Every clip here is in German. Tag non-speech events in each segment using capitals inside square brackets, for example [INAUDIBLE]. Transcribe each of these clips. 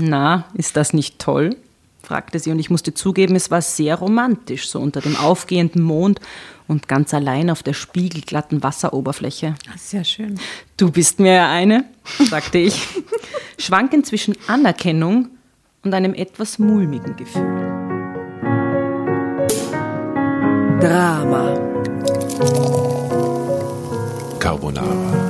Na, ist das nicht toll? fragte sie, und ich musste zugeben, es war sehr romantisch, so unter dem aufgehenden Mond und ganz allein auf der spiegelglatten Wasseroberfläche. Sehr schön. Du bist mir ja eine, sagte ich, [LAUGHS] schwankend zwischen Anerkennung und einem etwas mulmigen Gefühl. Drama. Carbonara.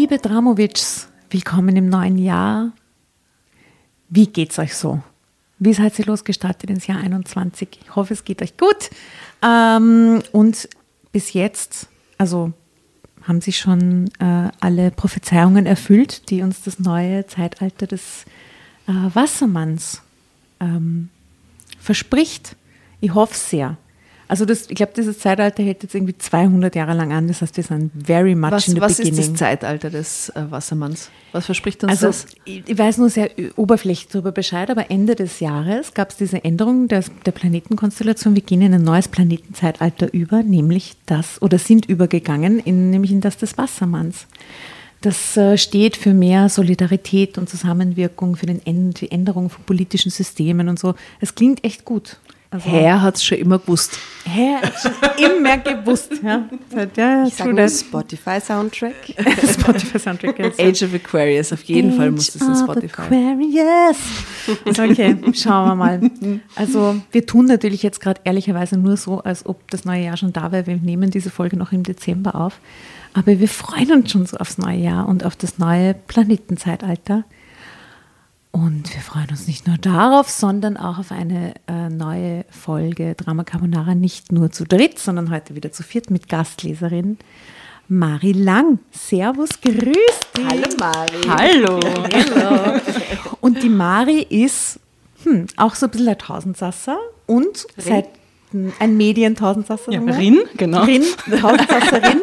Liebe Dramovics, willkommen im neuen Jahr. Wie geht's euch so? Wie seid ihr losgestartet ins Jahr 21? Ich hoffe, es geht euch gut. Ähm, und bis jetzt, also haben sich schon äh, alle Prophezeiungen erfüllt, die uns das neue Zeitalter des äh, Wassermanns ähm, verspricht. Ich hoffe sehr. Also das, ich glaube, dieses Zeitalter hält jetzt irgendwie 200 Jahre lang an. Das heißt, wir sind very much Was, in the was beginning. ist das Zeitalter des äh, Wassermanns? Was verspricht uns Also das? ich ich weiß nur sehr oberflächlich darüber Bescheid, aber Ende des Jahres gab es diese Änderung der, der Planetenkonstellation. Wir gehen in ein neues Planetenzeitalter über, nämlich das, oder sind übergegangen, in, nämlich in das des Wassermanns. Das äh, steht für mehr Solidarität und Zusammenwirkung, für den End, die Änderung von politischen Systemen und so. Es klingt echt gut. Also, Herr hat es schon immer gewusst. Herr hat schon immer gewusst. Ja, Seit- ja, Ich sage. Spotify-Soundtrack. [LAUGHS] Spotify Soundtrack. jetzt. Age of Aquarius, auf jeden Fall muss das in Age of Spotify. Aquarius. Okay, schauen wir mal. Also wir tun natürlich jetzt gerade ehrlicherweise nur so, als ob das neue Jahr schon da wäre. Wir nehmen diese Folge noch im Dezember auf. Aber wir freuen uns schon so aufs neue Jahr und auf das neue Planetenzeitalter. Und wir freuen uns nicht nur darauf, sondern auch auf eine äh, neue Folge Drama Carbonara, nicht nur zu dritt, sondern heute wieder zu viert mit Gastleserin Mari Lang. Servus, grüß dich. Hallo Mari. Hallo! Und die Mari ist hm, auch so ein bisschen ein Tausendsasser und seit ein Medien-Tausendsasser. Ja. Rin, genau. Rin, Tausendsasserin.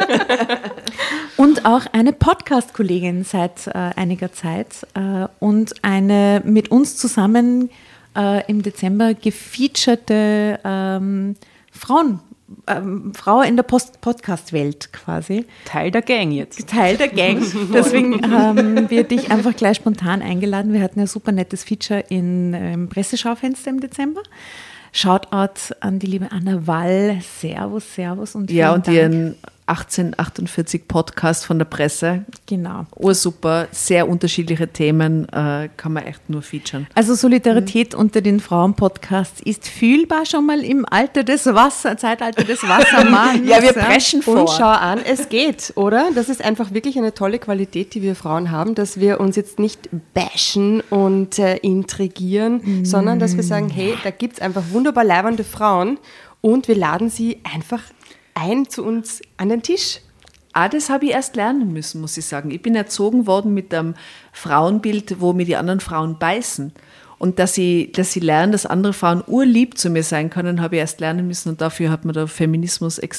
[LAUGHS] und auch eine Podcast-Kollegin seit äh, einiger Zeit äh, und eine mit uns zusammen äh, im Dezember gefeaturete ähm, Frauen, ähm, Frau in der Podcast-Welt quasi. Teil der Gang jetzt. Teil der Gang. [LAUGHS] Deswegen haben wir dich einfach gleich spontan eingeladen. Wir hatten ein super nettes Feature in, äh, im Presseschaufenster im Dezember. Shoutout an die liebe Anna Wall. Servus, Servus und Ja, und Dank. ihren 1848 Podcast von der Presse. Genau. Ursuper, sehr unterschiedliche Themen, äh, kann man echt nur featuren. Also Solidarität unter den Frauen-Podcasts ist fühlbar schon mal im Alter des Wasser, Zeitalter des Wassermanns. [LAUGHS] Ja, wir preschen vor. Und schau an, es geht, oder? Das ist einfach wirklich eine tolle Qualität, die wir Frauen haben, dass wir uns jetzt nicht bashen und äh, intrigieren, sondern dass wir sagen, hey, da gibt es einfach wunderbar leibende Frauen und wir laden sie einfach ein zu uns an den Tisch. Ah, das habe ich erst lernen müssen, muss ich sagen. Ich bin erzogen worden mit einem Frauenbild, wo mir die anderen Frauen beißen. Und dass ich, dass ich lerne, dass andere Frauen urlieb zu mir sein können, habe ich erst lernen müssen. Und dafür hat mir der Feminismus, äh,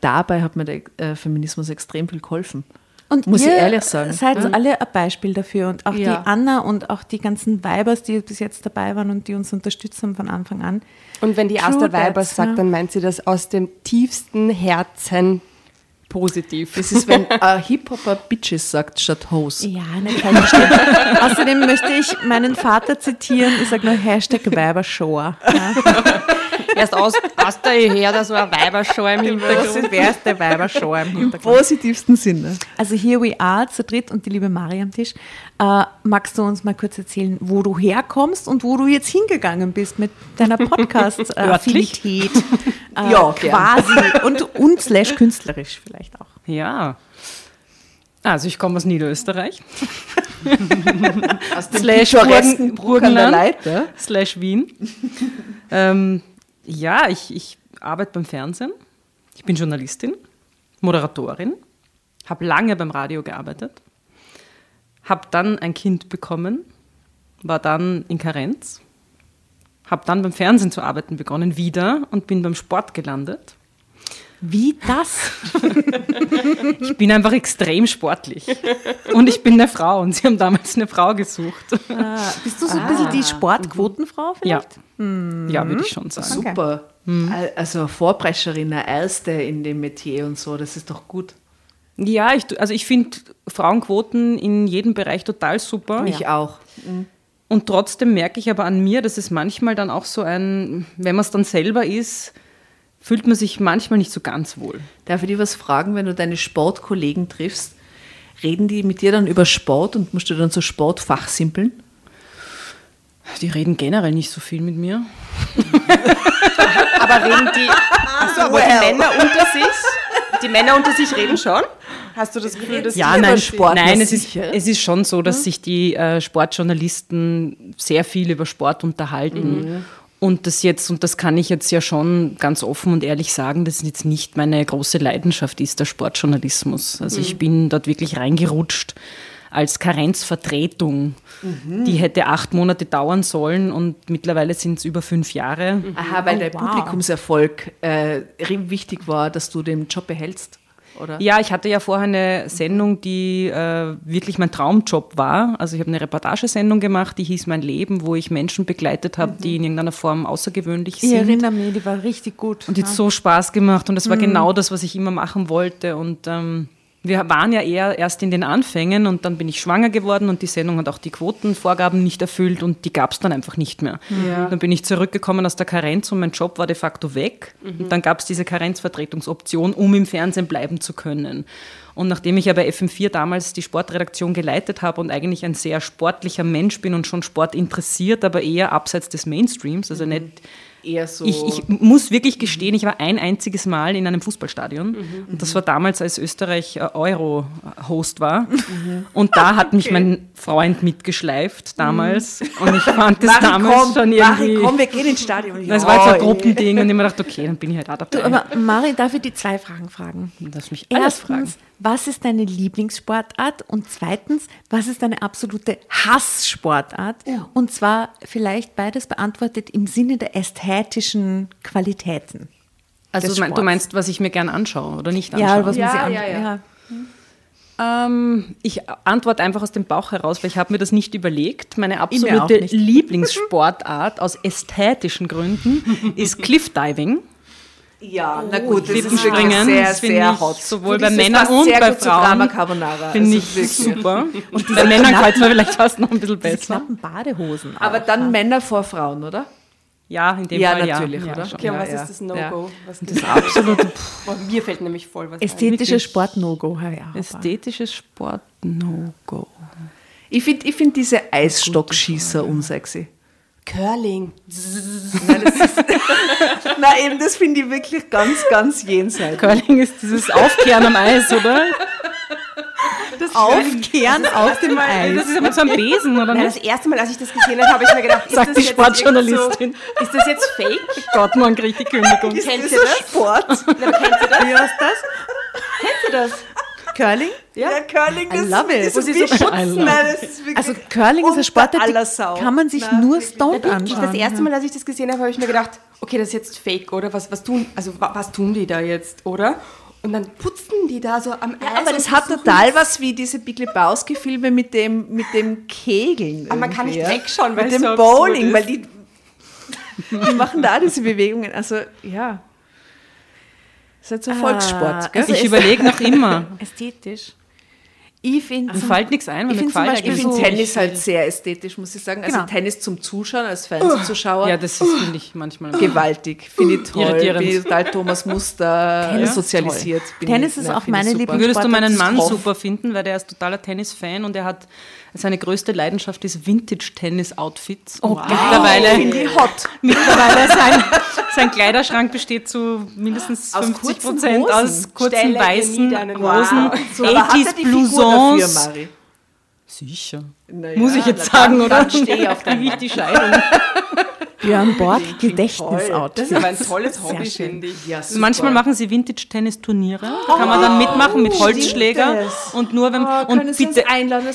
dabei hat mir der äh, Feminismus extrem viel geholfen. Und Muss ich ihr ehrlich sagen. Seid Ja. alle ein Beispiel dafür und auch Ja. die Anna und auch die ganzen Weibers, die bis jetzt dabei waren und die uns unterstützt haben von Anfang an. Und wenn die True Asta Weibers sagt, ja. dann meint sie das aus dem tiefsten Herzen positiv. Das ist, wenn ein Hip-Hopper Bitches sagt statt Hoes. Ja, nicht falsch verstehen. Außerdem möchte ich meinen Vater zitieren. Ich sage nur Hashtag Weiberschor. Ja. Erst aus, aus der her, da so ein Weiberschau im Hintergrund. Das wäre der Weiberschor im Im Hintergrund. positivsten Sinne. Also here we are zu dritt und die liebe Mari am Tisch. Äh, magst du uns mal kurz erzählen, wo du herkommst und wo du jetzt hingegangen bist mit deiner Podcast-Affinität? [LAUGHS] [LAUGHS] Äh, Ja, gern. quasi. Und, und slash künstlerisch vielleicht auch. Ja. Also ich komme aus Niederösterreich, [LAUGHS] Aus dem Slash Burgen- Burgenland. Leiter. slash Wien. ähm, ja, ich, ich arbeite beim Fernsehen. Ich bin Journalistin, Moderatorin, habe lange beim Radio gearbeitet, habe dann ein Kind bekommen, war dann in Karenz, habe dann beim Fernsehen zu arbeiten begonnen wieder und bin beim Sport gelandet. Wie das? [LAUGHS] Ich bin einfach extrem sportlich. Und ich bin eine Frau und sie haben damals eine Frau gesucht. Äh, bist du so ein bisschen die Sportquotenfrau Ja, vielleicht? ja würde ich schon sagen. Super. Al- Also eine Vorprescherin, eine Erste in dem Metier und so, das ist doch gut. Ja, ich, also ich finde Frauenquoten in jedem Bereich total super. Ich auch. Und trotzdem merke ich aber an mir, dass es manchmal dann auch so ein, wenn man es dann selber ist, fühlt man sich manchmal nicht so ganz wohl. Darf ich dir was fragen, wenn du deine Sportkollegen triffst? Reden die mit dir dann über Sport und musst du dann so Sport fachsimpeln? Die reden generell nicht so viel mit mir. Aber reden die, also, aber die Männer unter sich, die Männer unter sich reden schon? Hast du das Gefühl, dass Ja, nein, Sport, nein es, ist, es ist schon so, dass sich die äh, Sportjournalisten sehr viel über Sport unterhalten. Und das jetzt, und das kann ich jetzt ja schon ganz offen und ehrlich sagen, dass jetzt nicht meine große Leidenschaft ist, der Sportjournalismus. Also ich bin dort wirklich reingerutscht als Karenzvertretung. Die hätte acht Monate dauern sollen und mittlerweile sind es über fünf Jahre. Aha, weil Oh, der wow. Publikumserfolg äh, wichtig war, dass du den Job behältst, oder? Ja, ich hatte ja vorher eine Sendung, die äh, wirklich mein Traumjob war. Also ich habe eine Reportagesendung gemacht, die hieß Mein Leben, wo ich Menschen begleitet habe, die in irgendeiner Form außergewöhnlich Ich sind. erinnere mich, die war richtig gut. Und die hat so Spaß gemacht und das war genau das, was ich immer machen wollte. Und ähm, wir waren ja eher erst in den Anfängen und dann bin ich schwanger geworden und die Sendung hat auch die Quotenvorgaben nicht erfüllt und die gab es dann einfach nicht mehr. Dann bin ich zurückgekommen aus der Karenz und mein Job war de facto weg. Und dann gab es diese Karenzvertretungsoption, um im Fernsehen bleiben zu können. Und nachdem ich ja bei FM4 damals die Sportredaktion geleitet habe und eigentlich ein sehr sportlicher Mensch bin und schon Sport interessiert, aber eher abseits des Mainstreams, also nicht Eher so. ich, ich muss wirklich gestehen, ich war ein einziges Mal in einem Fußballstadion Mhm, und das war damals, als Österreich äh, Euro-Host war. Mhm. Und da hat mich mein Freund mitgeschleift damals und ich fand das Mari, damals komm, schon Mari, irgendwie... komm, wir gehen ins Stadion. das war jetzt ein Ja, Gruppending und ich mir gedacht, okay, dann bin ich halt auch dabei. Du, aber Mari, darf ich die zwei Fragen fragen? Lass mich alles fragen. Erstens, was ist deine Lieblingssportart? Und zweitens, was ist deine absolute Hasssportart? Und zwar vielleicht beides beantwortet im Sinne der ästhetischen Qualitäten. Also des du mein- du meinst, was ich mir gern anschaue oder nicht anschaue? Ja, was Ja, man sie an ja, ja. Ähm, ich antworte einfach aus dem Bauch heraus, weil ich habe mir das nicht überlegt. Meine absolute. [LAUGHS] Lieblingssportart aus ästhetischen Gründen ist Cliffdiving. Ja, na gut, das ist sehr, das finde sehr ich hot. sowohl bei Männern und sehr bei Frauen. Carbonara. Finde also ich super. Und bei Männern gefällt es mir vielleicht fast noch ein bisschen besser. knappen Badehosen. Aber auch, dann ja. Männer vor Frauen, oder? Ja, in dem Ja, Fall natürlich, ja. oder? Ja. Okay, und was ja. ist das No-Go? Was Das absolute [LAUGHS] mir fällt nämlich voll was ein. Ästhetisches Sport-No-Go. Ja, ja. ästhetisches Sport No-Go. Ich finde ich find diese Eisstockschießer unsexy. Curling. [LAUGHS] Nein, das ist, [LAUGHS] nein, eben, das finde ich wirklich ganz, ganz jenseits. Curling ist dieses Aufkehren am Eis, oder? Aufkehren auf dem Eis. Das ist ja mit so einem Besen, oder nicht? das erste Mal, als ich das gesehen habe, habe ich mir gedacht, ist das die jetzt Sportjournalistin. So, ist das jetzt fake? [LAUGHS] Gott, man kriegt die Kündigung. Kennt ihr Dieser das? Sport. Na, aber kennt ihr das? Wie heißt das? Kennt ihr das? Curling? Ja, Curling, das I love it. ist Wo sie wie so- love Nein, das ist Also Curling ist aller Sau. die kann man sich Nein, nur stoned anschauen. das erste Mal, als ich das gesehen habe, habe ich mir gedacht, okay, das ist jetzt fake, oder? Was, was tun, also wa- was tun die da jetzt, oder? Und dann putzen die da so am Eis. Aber das hat total was wie diese Big Lebowski-Filme mit dem, mit dem Kegeln. Aber man kann nicht ja. wegschauen, weil Mit dem so Bowling, ist. weil die, die machen da diese Bewegungen. Also, ja. Das ist halt so ein Volkssport, gell? also Ich überlege noch [LAUGHS] immer. Ästhetisch. Ich finde Mir fällt nichts ein, weil Ich mir find zum gefällt Beispiel Ich eigentlich finde so- Tennis halt sehr ästhetisch, muss ich sagen. Also Genau. Tennis zum Zuschauen, als Fernsehzuschauer. Ja, das ist, finde ich, manchmal. gewaltig. Finde ich toll. Irritierend. Bin ich total Thomas Muster Tennis ist sozialisiert. Bin Tennis ich, ist na, auch finde meine super. Lieblings- Würdest du meinen Mann super finden, weil der ist totaler Tennis-Fan und er hat seine größte Leidenschaft ist Vintage-Tennis-Outfits. Oh, Und geil. mittlerweile, Finde ich hot. mittlerweile sein, sein Kleiderschrank besteht zu mindestens Aus 50 kurzen Prozent Hosen. aus kurzen Stelle weißen Hosen, Wow. So, aber hat er 80s die Figur Blousons. dafür, Mari? Sicher. Na Muss ich jetzt sagen, dann- oder? dann steh ich auf deinem ich die Scheidung. [LAUGHS] Björn Borg Das Gedächtnisoutfit. Das ist aber ein tolles Hobby, finde ich. Ja, super. Manchmal machen sie Vintage-Tennis-Turniere. Da kann man dann mitmachen mit Holzschläger. Und nur wenn Oh, und bitte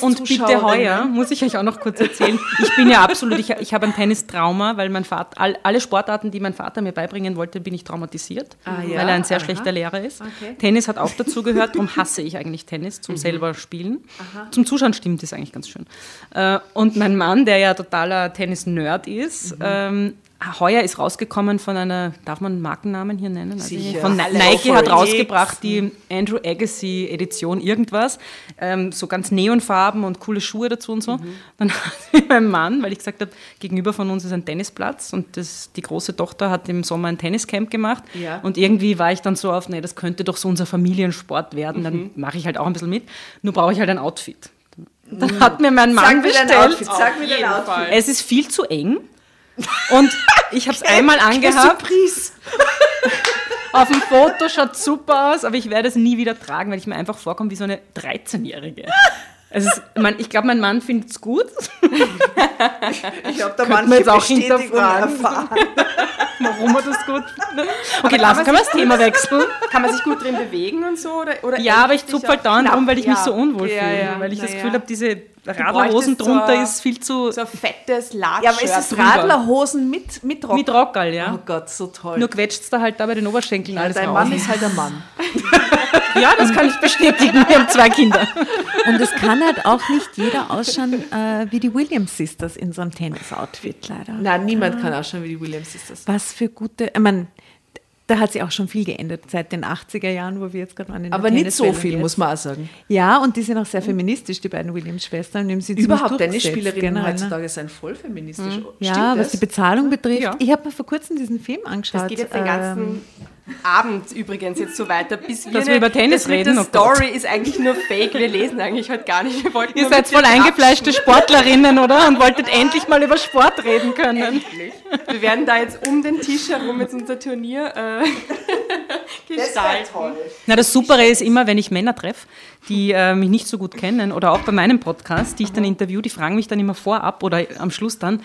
und bitte heuer muss ich euch auch noch kurz erzählen. Ich bin ja absolut, ich, ich habe ein Tennistrauma, weil mein Vater all, alle Sportarten, die mein Vater mir beibringen wollte, bin ich traumatisiert, Ah, ja? weil er ein sehr Aha. schlechter Lehrer ist. Okay. Tennis hat auch dazu gehört, darum [LAUGHS] hasse ich eigentlich Tennis Mhm. zum selber spielen. Zum Zuschauen stimmt es eigentlich ganz schön. Äh, Und mein Mann, der ja totaler Tennis-Nerd ist, Mhm. ähm, heuer ist rausgekommen von einer, darf man Markennamen hier nennen? Nicht. Von Nike hat rausgebracht die Andrew Agassi Edition irgendwas, ähm, so ganz Neonfarben und coole Schuhe dazu und so. Mhm. Dann [LAUGHS] hat mein Mann, weil ich gesagt habe, gegenüber von uns ist ein Tennisplatz und das, die große Tochter hat im Sommer ein Tenniscamp gemacht Ja. und irgendwie war ich dann so auf, nee, das könnte doch so unser Familiensport werden, dann Mhm. mache ich halt auch ein bisschen mit, nur brauche ich halt ein Outfit. Dann hat mir mein Mann. Sag bestellt. Sag mir dein Outfit. Es ist viel zu eng. Und ich habe es einmal angehabt. Surprise. [LAUGHS] Auf dem Foto schaut super aus, aber ich werde es nie wieder tragen, weil ich mir einfach vorkomme wie so eine 13-Jährige. Es ist, mein, ich glaube, mein Mann findet es gut. Ich habe da Könnte man manche jetzt auch hinterfragen. erfahren. [LAUGHS] Warum er das gut findet. Okay, lass, können wir das Thema wechseln? Kann man sich gut drin bewegen und so? Oder, oder Ja, aber ich zupfe halt auch dauernd rum, weil ich mich Ja. so unwohl Ja, fühle. ja, weil ich das Gefühl habe, diese Radlerhosen so drunter ein- ist viel zu... So ein fettes Latsch. Ja, aber ist es. Radlerhosen mit, mit Rock? Mit Rockerl, ja. Oh Gott, so toll. Nur quetscht es da halt da bei den Oberschenkeln Ja, alles dein raus. Mann ist halt ein Mann. [LAUGHS] Ja, das kann ich bestätigen. Wir haben zwei Kinder. Und es kann halt auch nicht jeder ausschauen äh, wie die Williams Sisters in so einem Tennis-Outfit, leider. Nein, niemand kann ausschauen wie die Williams ist das. Was für gute, ich meine, da hat sich auch schon viel geändert seit den 80er Jahren, wo wir jetzt gerade waren. In der Aber nicht so viel, jetzt. muss man auch sagen. Ja, und die sind auch sehr feministisch, die beiden Williams-Schwestern. Überhaupt Tennisspielerinnen generell, ne? heutzutage sind voll feministisch. Ja, Stimmt was das? die Bezahlung betrifft. Ja. Ich habe mir vor kurzem diesen Film angeschaut. Das geht jetzt den ähm, ganzen Abend übrigens jetzt so weiter, bis wir Dass wir über Tennis das reden, Der oh. Story ist eigentlich nur fake. Wir lesen eigentlich heute gar nicht. Wir wollten Ihr seid voll eingefleischte Sportlerinnen, oder? Und wolltet endlich mal über Sport reden können. Wir werden da jetzt um den Tisch herum jetzt unser Turnier äh, [LAUGHS] gestalten. Na, das Supere ist immer, wenn ich Männer treffe, die äh, mich nicht so gut kennen oder auch bei meinem Podcast, die ich dann interview, die fragen mich dann immer vorab oder am Schluss dann,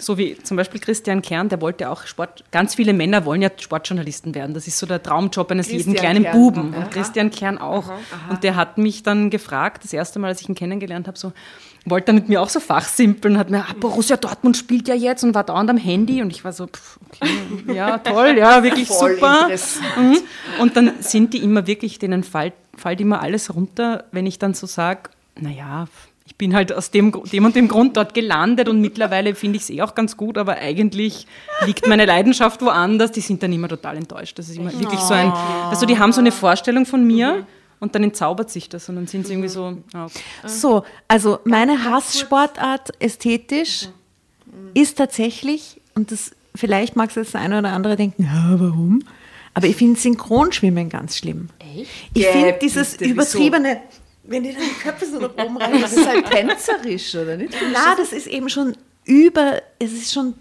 so wie zum Beispiel Christian Kern, der wollte auch Sport, ganz viele Männer wollen ja Sportjournalisten werden. Das ist so der Traumjob eines jeden Christian kleinen Kern. Buben. Aha. Und Christian Kern auch. Und der hat mich dann gefragt, das erste Mal, als ich ihn kennengelernt habe, so, wollte er mit mir auch so fachsimpeln, hat mir, ah, Borussia Dortmund spielt ja jetzt und war dauernd am Handy und ich war so, pff, okay, ja, toll, ja, wirklich Voll super. Mhm. Und dann sind die immer wirklich, denen fällt, fällt immer alles runter, wenn ich dann so sage, naja, bin halt aus dem, dem und dem Grund dort gelandet und mittlerweile finde ich es eh auch ganz gut, aber eigentlich liegt meine Leidenschaft woanders. Die sind dann immer total enttäuscht. Das ist immer wirklich so ein, also die haben so eine Vorstellung von mir und dann entzaubert sich das und dann sind sie irgendwie so, okay. So, also meine Hasssportart ästhetisch ist tatsächlich, und das vielleicht mag es jetzt der eine oder andere denken, ja, warum? Aber ich finde Synchronschwimmen ganz schlimm. Echt? Ich finde dieses übertriebene, wenn die dann die Köpfe so nach oben [LAUGHS] rein. Das ist halt tänzerisch, oder nicht? Na, das ist eben schon über, es ist schon,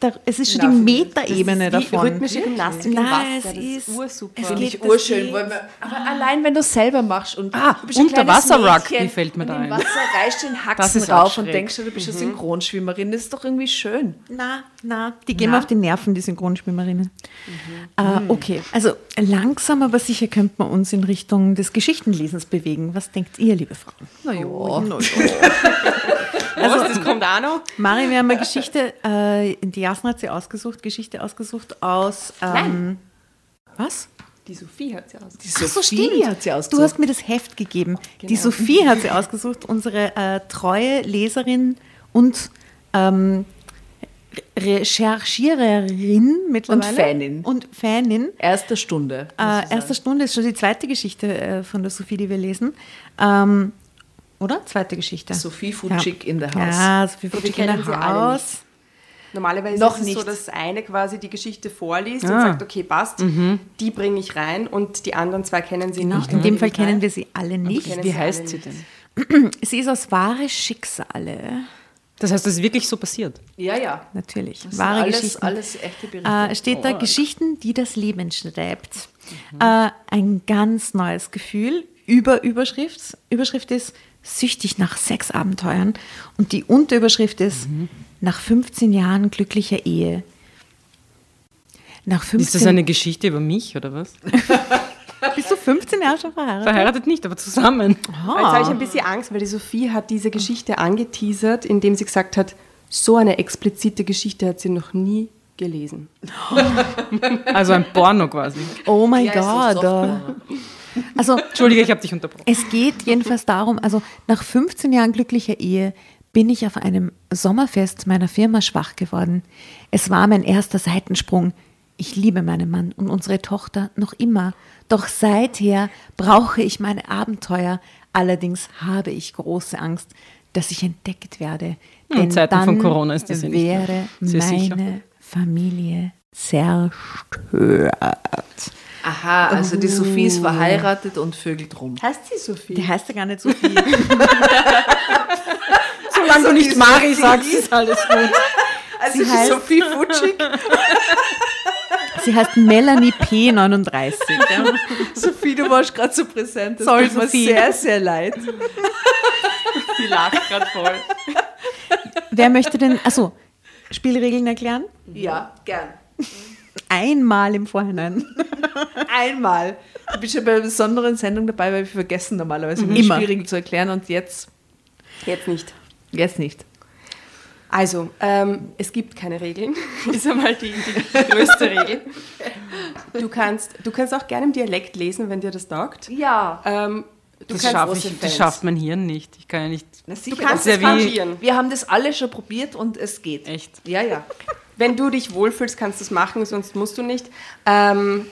da, es ist schon Na, die Metaebene davon. rhythmische Gymnastik im Nein, Wasser. es das ist- ursuper. es Finde geht urschön. man, aber allein, wenn du es selber machst und Ah, du bist Unterwasser-Rugby fällt mir da im ein. Wasser reißt den Haxen rauf und denkst du, du bist eine Synchronschwimmerin. Das ist doch irgendwie schön. Na, na, die gehen mir auf die Nerven, die Synchronschwimmerinnen. Äh, okay, also langsam aber sicher könnte man uns in Richtung des Geschichtenlesens bewegen. Was denkt ihr, liebe Frauen? Naja. [LAUGHS] Also, das kommt auch noch. Mari, wir haben eine Geschichte, äh, die Jasna hat sie ausgesucht, Geschichte ausgesucht aus. Ähm, was? Die Sophie hat sie aus. Die so, Sophie stimmt. hat sie Du ausgesucht. hast mir das Heft gegeben. Die Sophie hat sie ausgesucht, unsere äh, treue Leserin und ähm, Recherchiererin mittlerweile. Und Fanin. Und Fanin. Erste Stunde. Äh, erste Stunde ist schon die zweite Geschichte äh, von der Sophie, die wir lesen. Ähm, oder? Zweite Geschichte. Sophie Futschig in der Haus. Ja, Sophie Futschig in alle Haus. Normalerweise Noch ist es nicht. so, dass eine quasi die Geschichte vorliest und Ah. sagt, okay, passt, die bringe ich rein und die anderen zwei kennen sie Genau. nicht. In dem Fall kennen wir sie alle nicht. Wie sie heißt sie denn? Sie ist aus wahre Schicksale. Das heißt, das ist wirklich so passiert. Ja, ja. Natürlich. Das wahre alles, Geschichten. alles echte Berichte. Äh, steht da Geschichten, die das Leben schreibt. Äh, ein ganz neues Gefühl. Über Überschrift. Überschrift ist süchtig nach Sexabenteuern. Und die Unterüberschrift ist nach 15 Jahren glücklicher Ehe. Nach 15 Ist das eine Geschichte über mich oder was? [LAUGHS] Bist du 15 Jahre schon verheiratet? Verheiratet nicht, aber zusammen. Jetzt habe ich ein bisschen Angst, weil die Sophie hat diese Geschichte angeteasert, indem sie gesagt hat, so eine explizite Geschichte hat sie noch nie gelesen. [LAUGHS] Also ein Porno quasi. Oh mein Ja, Gott. Also Entschuldige, ich habe dich unterbrochen. Es geht jedenfalls darum, also nach 15 Jahren glücklicher Ehe bin ich auf einem Sommerfest meiner Firma schwach geworden. Es war mein erster Seitensprung. Ich liebe meinen Mann und unsere Tochter noch immer. Doch seither brauche ich meine Abenteuer. Allerdings habe ich große Angst, dass ich entdeckt werde. In Denn Zeiten dann von Corona ist das ja nicht wäre sehr sicher. meine Familie zerstört. Aha, also die Sophie ist verheiratet und vögelt rum. Heißt sie Sophie? Die heißt ja gar nicht so viel. [LAUGHS] Solange du nicht Mari sagst, ist alles gut. Also Sie die heißt- Sophie Futschig. [LAUGHS] Sie heißt Melanie P39. Ja. Sophie, du warst gerade so präsent. Das Sorry, tut mir Sophie. sehr, sehr leid. Sie lacht gerade voll. Wer möchte denn, also Spielregeln erklären? Ja, gern. Einmal im Vorhinein. [LAUGHS] Einmal. Du bist ja bei einer besonderen Sendung dabei, weil wir vergessen normalerweise Mhm. die Immer. Spielregeln zu erklären und jetzt, Jetzt nicht. jetzt nicht. Also, ähm, es gibt keine Regeln. [LAUGHS] ist einmal die, die größte Regel. Du kannst, du kannst auch gerne im Dialekt lesen, wenn dir das taugt. Ja. Ähm, du Das, schaff ich, das schafft mein Hirn nicht. Ich kann ja nicht. Na, Du kannst Das es variieren. wir haben das alle schon probiert und es geht. Echt? Ja, ja. Wenn du dich wohlfühlst, kannst du es machen, sonst musst du nicht. Ähm,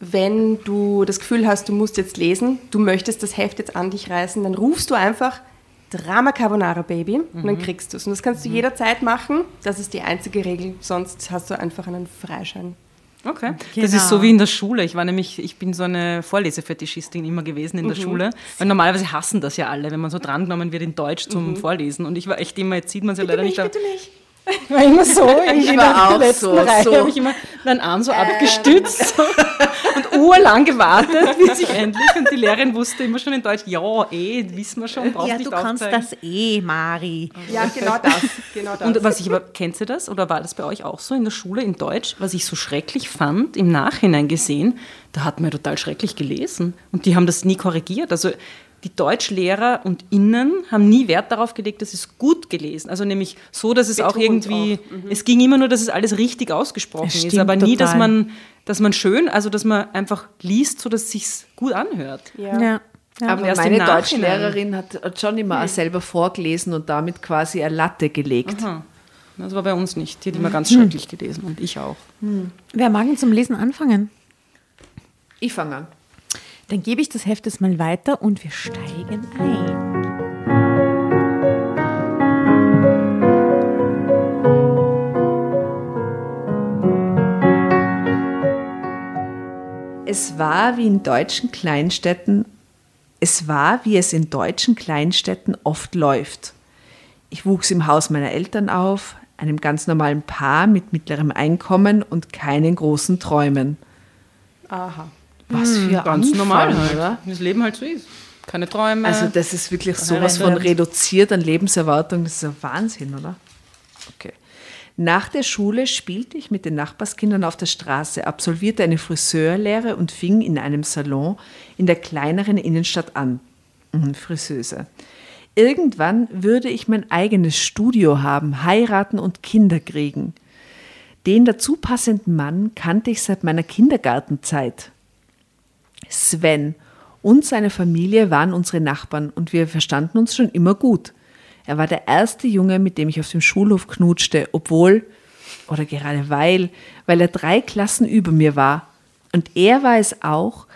wenn du das Gefühl hast, du musst jetzt lesen, du möchtest das Heft jetzt an dich reißen, dann rufst du einfach Drama Carbonara Baby und dann kriegst du es. Und das kannst du jederzeit machen. Das ist die einzige Regel, sonst hast du einfach einen Freischein. Okay. Das Genau. ist so wie in der Schule. Ich war nämlich, ich bin so eine Vorlesefetischistin immer gewesen in der Schule. Weil normalerweise hassen das ja alle, wenn man so drangenommen wird in Deutsch zum Vorlesen. Und ich war echt immer, jetzt sieht man es ja leider nicht. bitte nicht. Ich [LAUGHS] war immer so in war der auch letzten so, Reihe, so. habe ich immer meinen Arm so abgestützt [LAUGHS] so, und urlang gewartet, bis ich endlich, und die Lehrerin wusste immer schon in Deutsch, ja, eh, wissen wir schon, brauchst Ja, nicht du kannst aufzeigen. das eh, Mari. Ja, genau das. Genau das. Und was ich aber, kennt ihr das oder war das bei euch auch so in der Schule in Deutsch? Was ich so schrecklich fand, im Nachhinein gesehen, da hat man ja total schrecklich gelesen und die haben das nie korrigiert. Also die Deutschlehrer und Innen haben nie Wert darauf gelegt, dass es gut gelesen. Also nämlich so, dass es auch Betont irgendwie, es ging immer nur, dass es alles richtig ausgesprochen Es ist, aber nie, dass total. man, dass man schön, also dass man einfach liest, so dass es sich gut anhört. ja. Ja. Aber erst im meine. Deutschlehrerin hat, hat schon immer auch selber vorgelesen und damit quasi eine Latte gelegt. Aha. Das war bei uns nicht. Die hat immer ganz schrecklich gelesen und ich auch. Wer mag denn zum Lesen anfangen? Ich fange an. Dann gebe ich das Heft jetzt mal weiter und wir steigen ein. Es war wie in deutschen Kleinstädten, es war, wie es in deutschen Kleinstädten oft läuft. Ich wuchs im Haus meiner Eltern auf, einem ganz normalen Paar mit mittlerem Einkommen und keinen großen Träumen. Aha. Was für Ganz Anfang, normal halt. oder? Das Leben halt so ist. Keine Träume. Also das ist wirklich sowas von reduziert an Lebenserwartung. Das ist ein Wahnsinn, oder? Okay. Nach der Schule spielte ich mit den Nachbarskindern auf der Straße, absolvierte eine Friseurlehre und fing in einem Salon in der kleineren Innenstadt an. Mhm, Friseuse. Irgendwann würde ich mein eigenes Studio haben, heiraten und Kinder kriegen. Den dazu passenden Mann kannte ich seit meiner Kindergartenzeit. Sven und seine Familie waren unsere Nachbarn und wir verstanden uns schon immer gut. Er war der erste Junge, mit dem ich auf dem Schulhof knutschte, obwohl, oder gerade weil, weil er drei Klassen über mir war. Und er war es auch,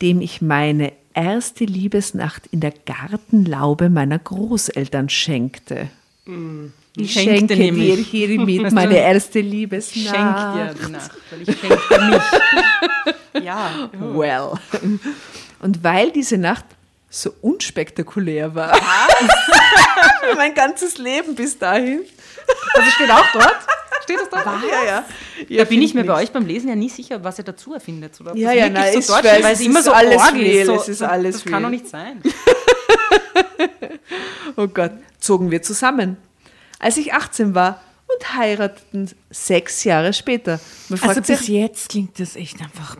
dem ich meine erste Liebesnacht in der Gartenlaube meiner Großeltern schenkte. Ich Schenkte schenke dir hiermit meine erste Ich Liebesnacht. schenke dir die Nacht, weil ich schenke [LAUGHS] mich. Ja. Well. Und weil diese Nacht so unspektakulär war, [LAUGHS] mein ganzes Leben bis dahin. Das steht auch dort. Steht das dort? Ja, ja. Da bin ich mir bei euch beim Lesen ja nie sicher, was ihr dazu erfindet. Oder Ja, ja, nein, so ich dort weiß, weil es immer so alles real, ist. So, es ist alles das kann real. doch nicht sein. [LAUGHS] Oh Gott, zogen wir zusammen. Als ich 18 war und heirateten sechs Jahre später. Man Also bis sich, jetzt klingt das echt einfach.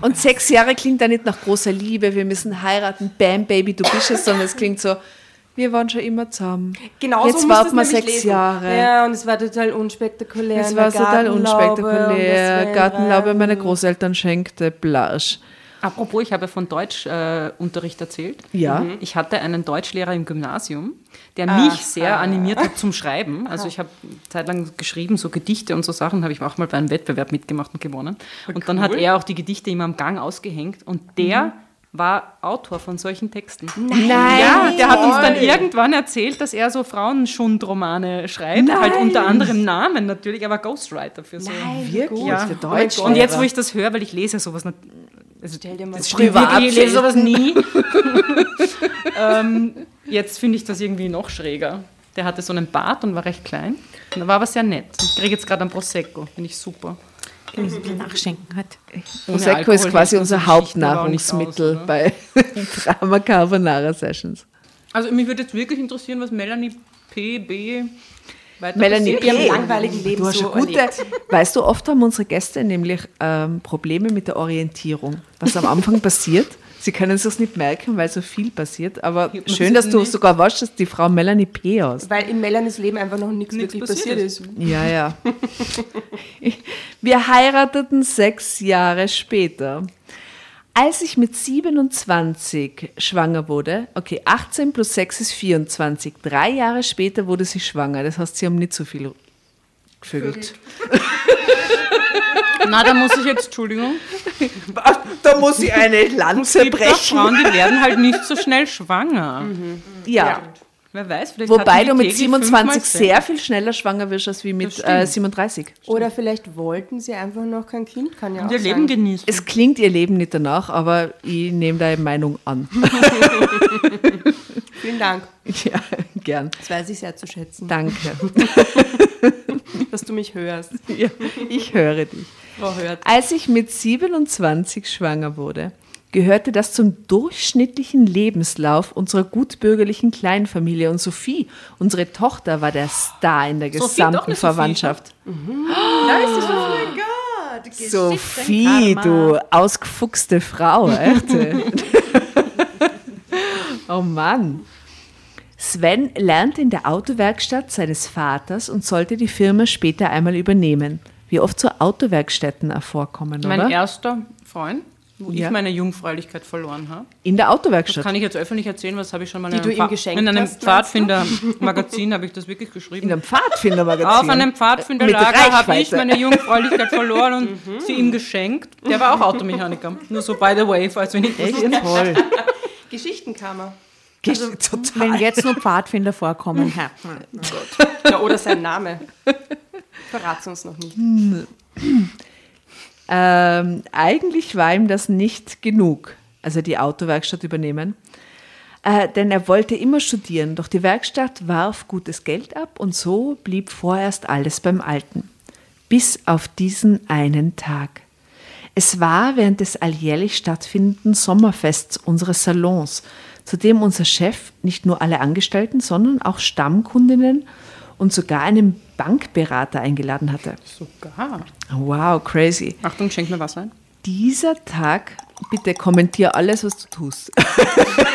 und sechs Jahre klingt da nicht nach großer Liebe, wir müssen heiraten, bam, Baby, du bist es, sondern es klingt so, wir waren schon immer zusammen. Genau Jetzt so warten wir sechs lesen. Jahre. Ja, und es war total unspektakulär. Es war total unspektakulär. Gartenlaube meine Großeltern schenkte, Blasch. Apropos, ich habe von Deutschunterricht äh, erzählt. Ja. Mhm. Ich hatte einen Deutschlehrer im Gymnasium, der mich sehr animiert hat zum Schreiben. Also ich habe zeitlang geschrieben, so Gedichte und so Sachen, habe ich auch mal bei einem Wettbewerb mitgemacht und gewonnen. Und dann hat er auch die Gedichte immer am Gang ausgehängt und der war Autor von solchen Texten. Nein! Ja, der hat uns dann irgendwann erzählt, dass er so Frauenschundromane schreibt, halt unter anderem Namen natürlich, aber Ghostwriter für so. Wirklich? Ja. Der Deutsch. Und jetzt, wo ich das höre, weil ich lese sowas nicht. Also, Stell dir mal das Privat ich lese sowas nie. [LAUGHS] [LAUGHS] ähm, jetzt finde ich das irgendwie noch schräger. Der hatte so einen Bart und war recht klein. Und er war aber sehr nett. Ich kriege jetzt gerade einen Prosecco. Finde ich super. Nachschenken hat. Prosecco ist quasi unser Hauptnahrungsmittel aus, bei [LAUGHS] Drama Carbonara Sessions. Also mich würde jetzt wirklich interessieren, was Melanie P. Melanie P. langweiligen Leben Du hast so schon gute, erlebt. [LAUGHS] weißt du, oft haben unsere Gäste nämlich ähm, Probleme mit der Orientierung. Was am Anfang [LAUGHS] passiert, sie können sich nicht merken, weil so viel passiert, aber schön, dass du nicht. sogar weißt, dass die Frau Melanie P. aus. Weil in Melanies Leben einfach noch nichts Nichts wirklich passiert passiert ist. ist. Ja, ja. [LAUGHS] Wir heirateten sechs Jahre später. Als ich mit 27 schwanger wurde, okay, 18 plus 6 ist 24, drei Jahre später wurde sie schwanger. Das heißt, sie haben nicht so viel gevögelt. [LAUGHS] Na, da muss ich jetzt, Entschuldigung. [LAUGHS] Da muss ich eine Lanze auch Frauen, die werden halt nicht so schnell schwanger. Ja. Wer weiß, vielleicht Wobei du mit täglich 27 fünfmal sehr viel schneller schwanger wirst als wie mit stimmt. äh, 37. Oder vielleicht wollten sie einfach noch kein Kind, kann ja Und auch ihr Leben sein. genießen. Es klingt ihr Leben nicht danach, aber ich nehme deine Meinung an. [LAUGHS] Vielen Dank. ja, gern. Das weiß ich sehr zu schätzen, Danke. [LAUGHS] dass du mich hörst. Ja, ich höre dich. Frau Hört. Als ich mit 27 schwanger wurde, gehörte das zum durchschnittlichen Lebenslauf unserer gutbürgerlichen Kleinfamilie. Und Sophie, unsere Tochter, war der Star in der Sophie, gesamten Sophie. Verwandtschaft. Da ist es oh mein Gott. Sophie, du ausgefuchste Frau, echt. [LAUGHS] oh Mann. Sven lernte in der Autowerkstatt seines Vaters und sollte die Firma später einmal übernehmen. Wie oft so Autowerkstätten vorkommen, Mein oder? erster Freund, wo Ja. ich meine Jungfräulichkeit verloren habe. In der Das Autowerkstatt. kann ich jetzt öffentlich erzählen, was habe ich schon mal in einem, ihm Pfa- geschenkt in einem? Pfadfinder-Magazin habe ich das wirklich geschrieben. In einem Pfadfindermagazin. Auf einem Mit Pfadfinderlager habe ich meine Jungfräulichkeit verloren und [LAUGHS] sie ihm geschenkt. Der war auch Automechaniker. Nur so by the way, falls wir nicht Echt toll. [LAUGHS] Geschichtenkammer. Also, total. Wenn jetzt nur Pfadfinder vorkommen, [LAUGHS] Herr. Ja, oder sein Name. Verrat's uns noch nicht. Ähm, eigentlich war ihm das nicht genug, also die Autowerkstatt übernehmen. Äh, denn er wollte immer studieren, doch die Werkstatt warf gutes Geld ab und so blieb vorerst alles beim Alten. Bis auf diesen einen Tag. Es war während des alljährlich stattfindenden Sommerfests unseres Salons, zu dem unser Chef nicht nur alle Angestellten, sondern auch Stammkundinnen und sogar einen Bankberater eingeladen hatte. Sogar. Wow, crazy. Achtung, schenk mir Wasser ein. Dieser Tag, bitte kommentier alles, was du tust. [LAUGHS]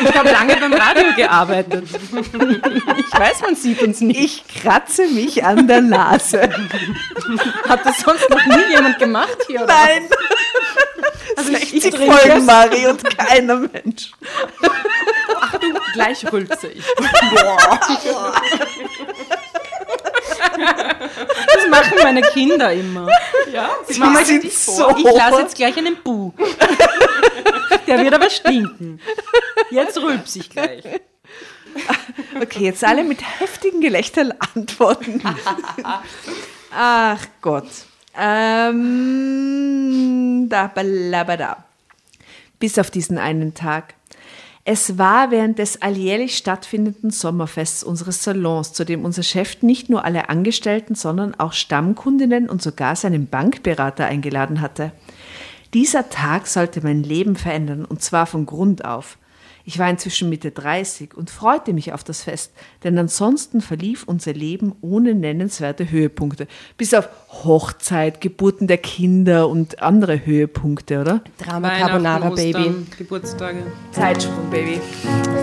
Ich habe lange beim Radio gearbeitet. Ich weiß, man sieht uns nicht. Ich kratze mich an der Nase. Hat das sonst noch nie jemand gemacht hier? Oder? Nein, Also ich, ich 60 trinke Folgen, Mari, und keiner Mensch. Gleich rülpse ich. [LAUGHS] [LAUGHS] Das machen meine Kinder immer. Ja, Sie Mama, ich, sind so- ich lasse jetzt gleich einen Bu. Der wird aber stinken. Jetzt rülps ich gleich. Okay, jetzt alle mit heftigen Gelächtern antworten. Ach Gott. Ähm, da, balabada. Bis auf diesen einen Tag. Es war während des alljährlich stattfindenden Sommerfests unseres Salons, zu dem unser Chef nicht nur alle Angestellten, sondern auch Stammkundinnen und sogar seinen Bankberater eingeladen hatte. Dieser Tag sollte mein Leben verändern und zwar von Grund auf. Ich war inzwischen Mitte 30 und freute mich auf das Fest, denn ansonsten verlief unser Leben ohne nennenswerte Höhepunkte. Bis auf Hochzeit, Geburten der Kinder und andere Höhepunkte, oder? Drama Carbonara Baby. Geburtstage. Zeitsprung, Baby.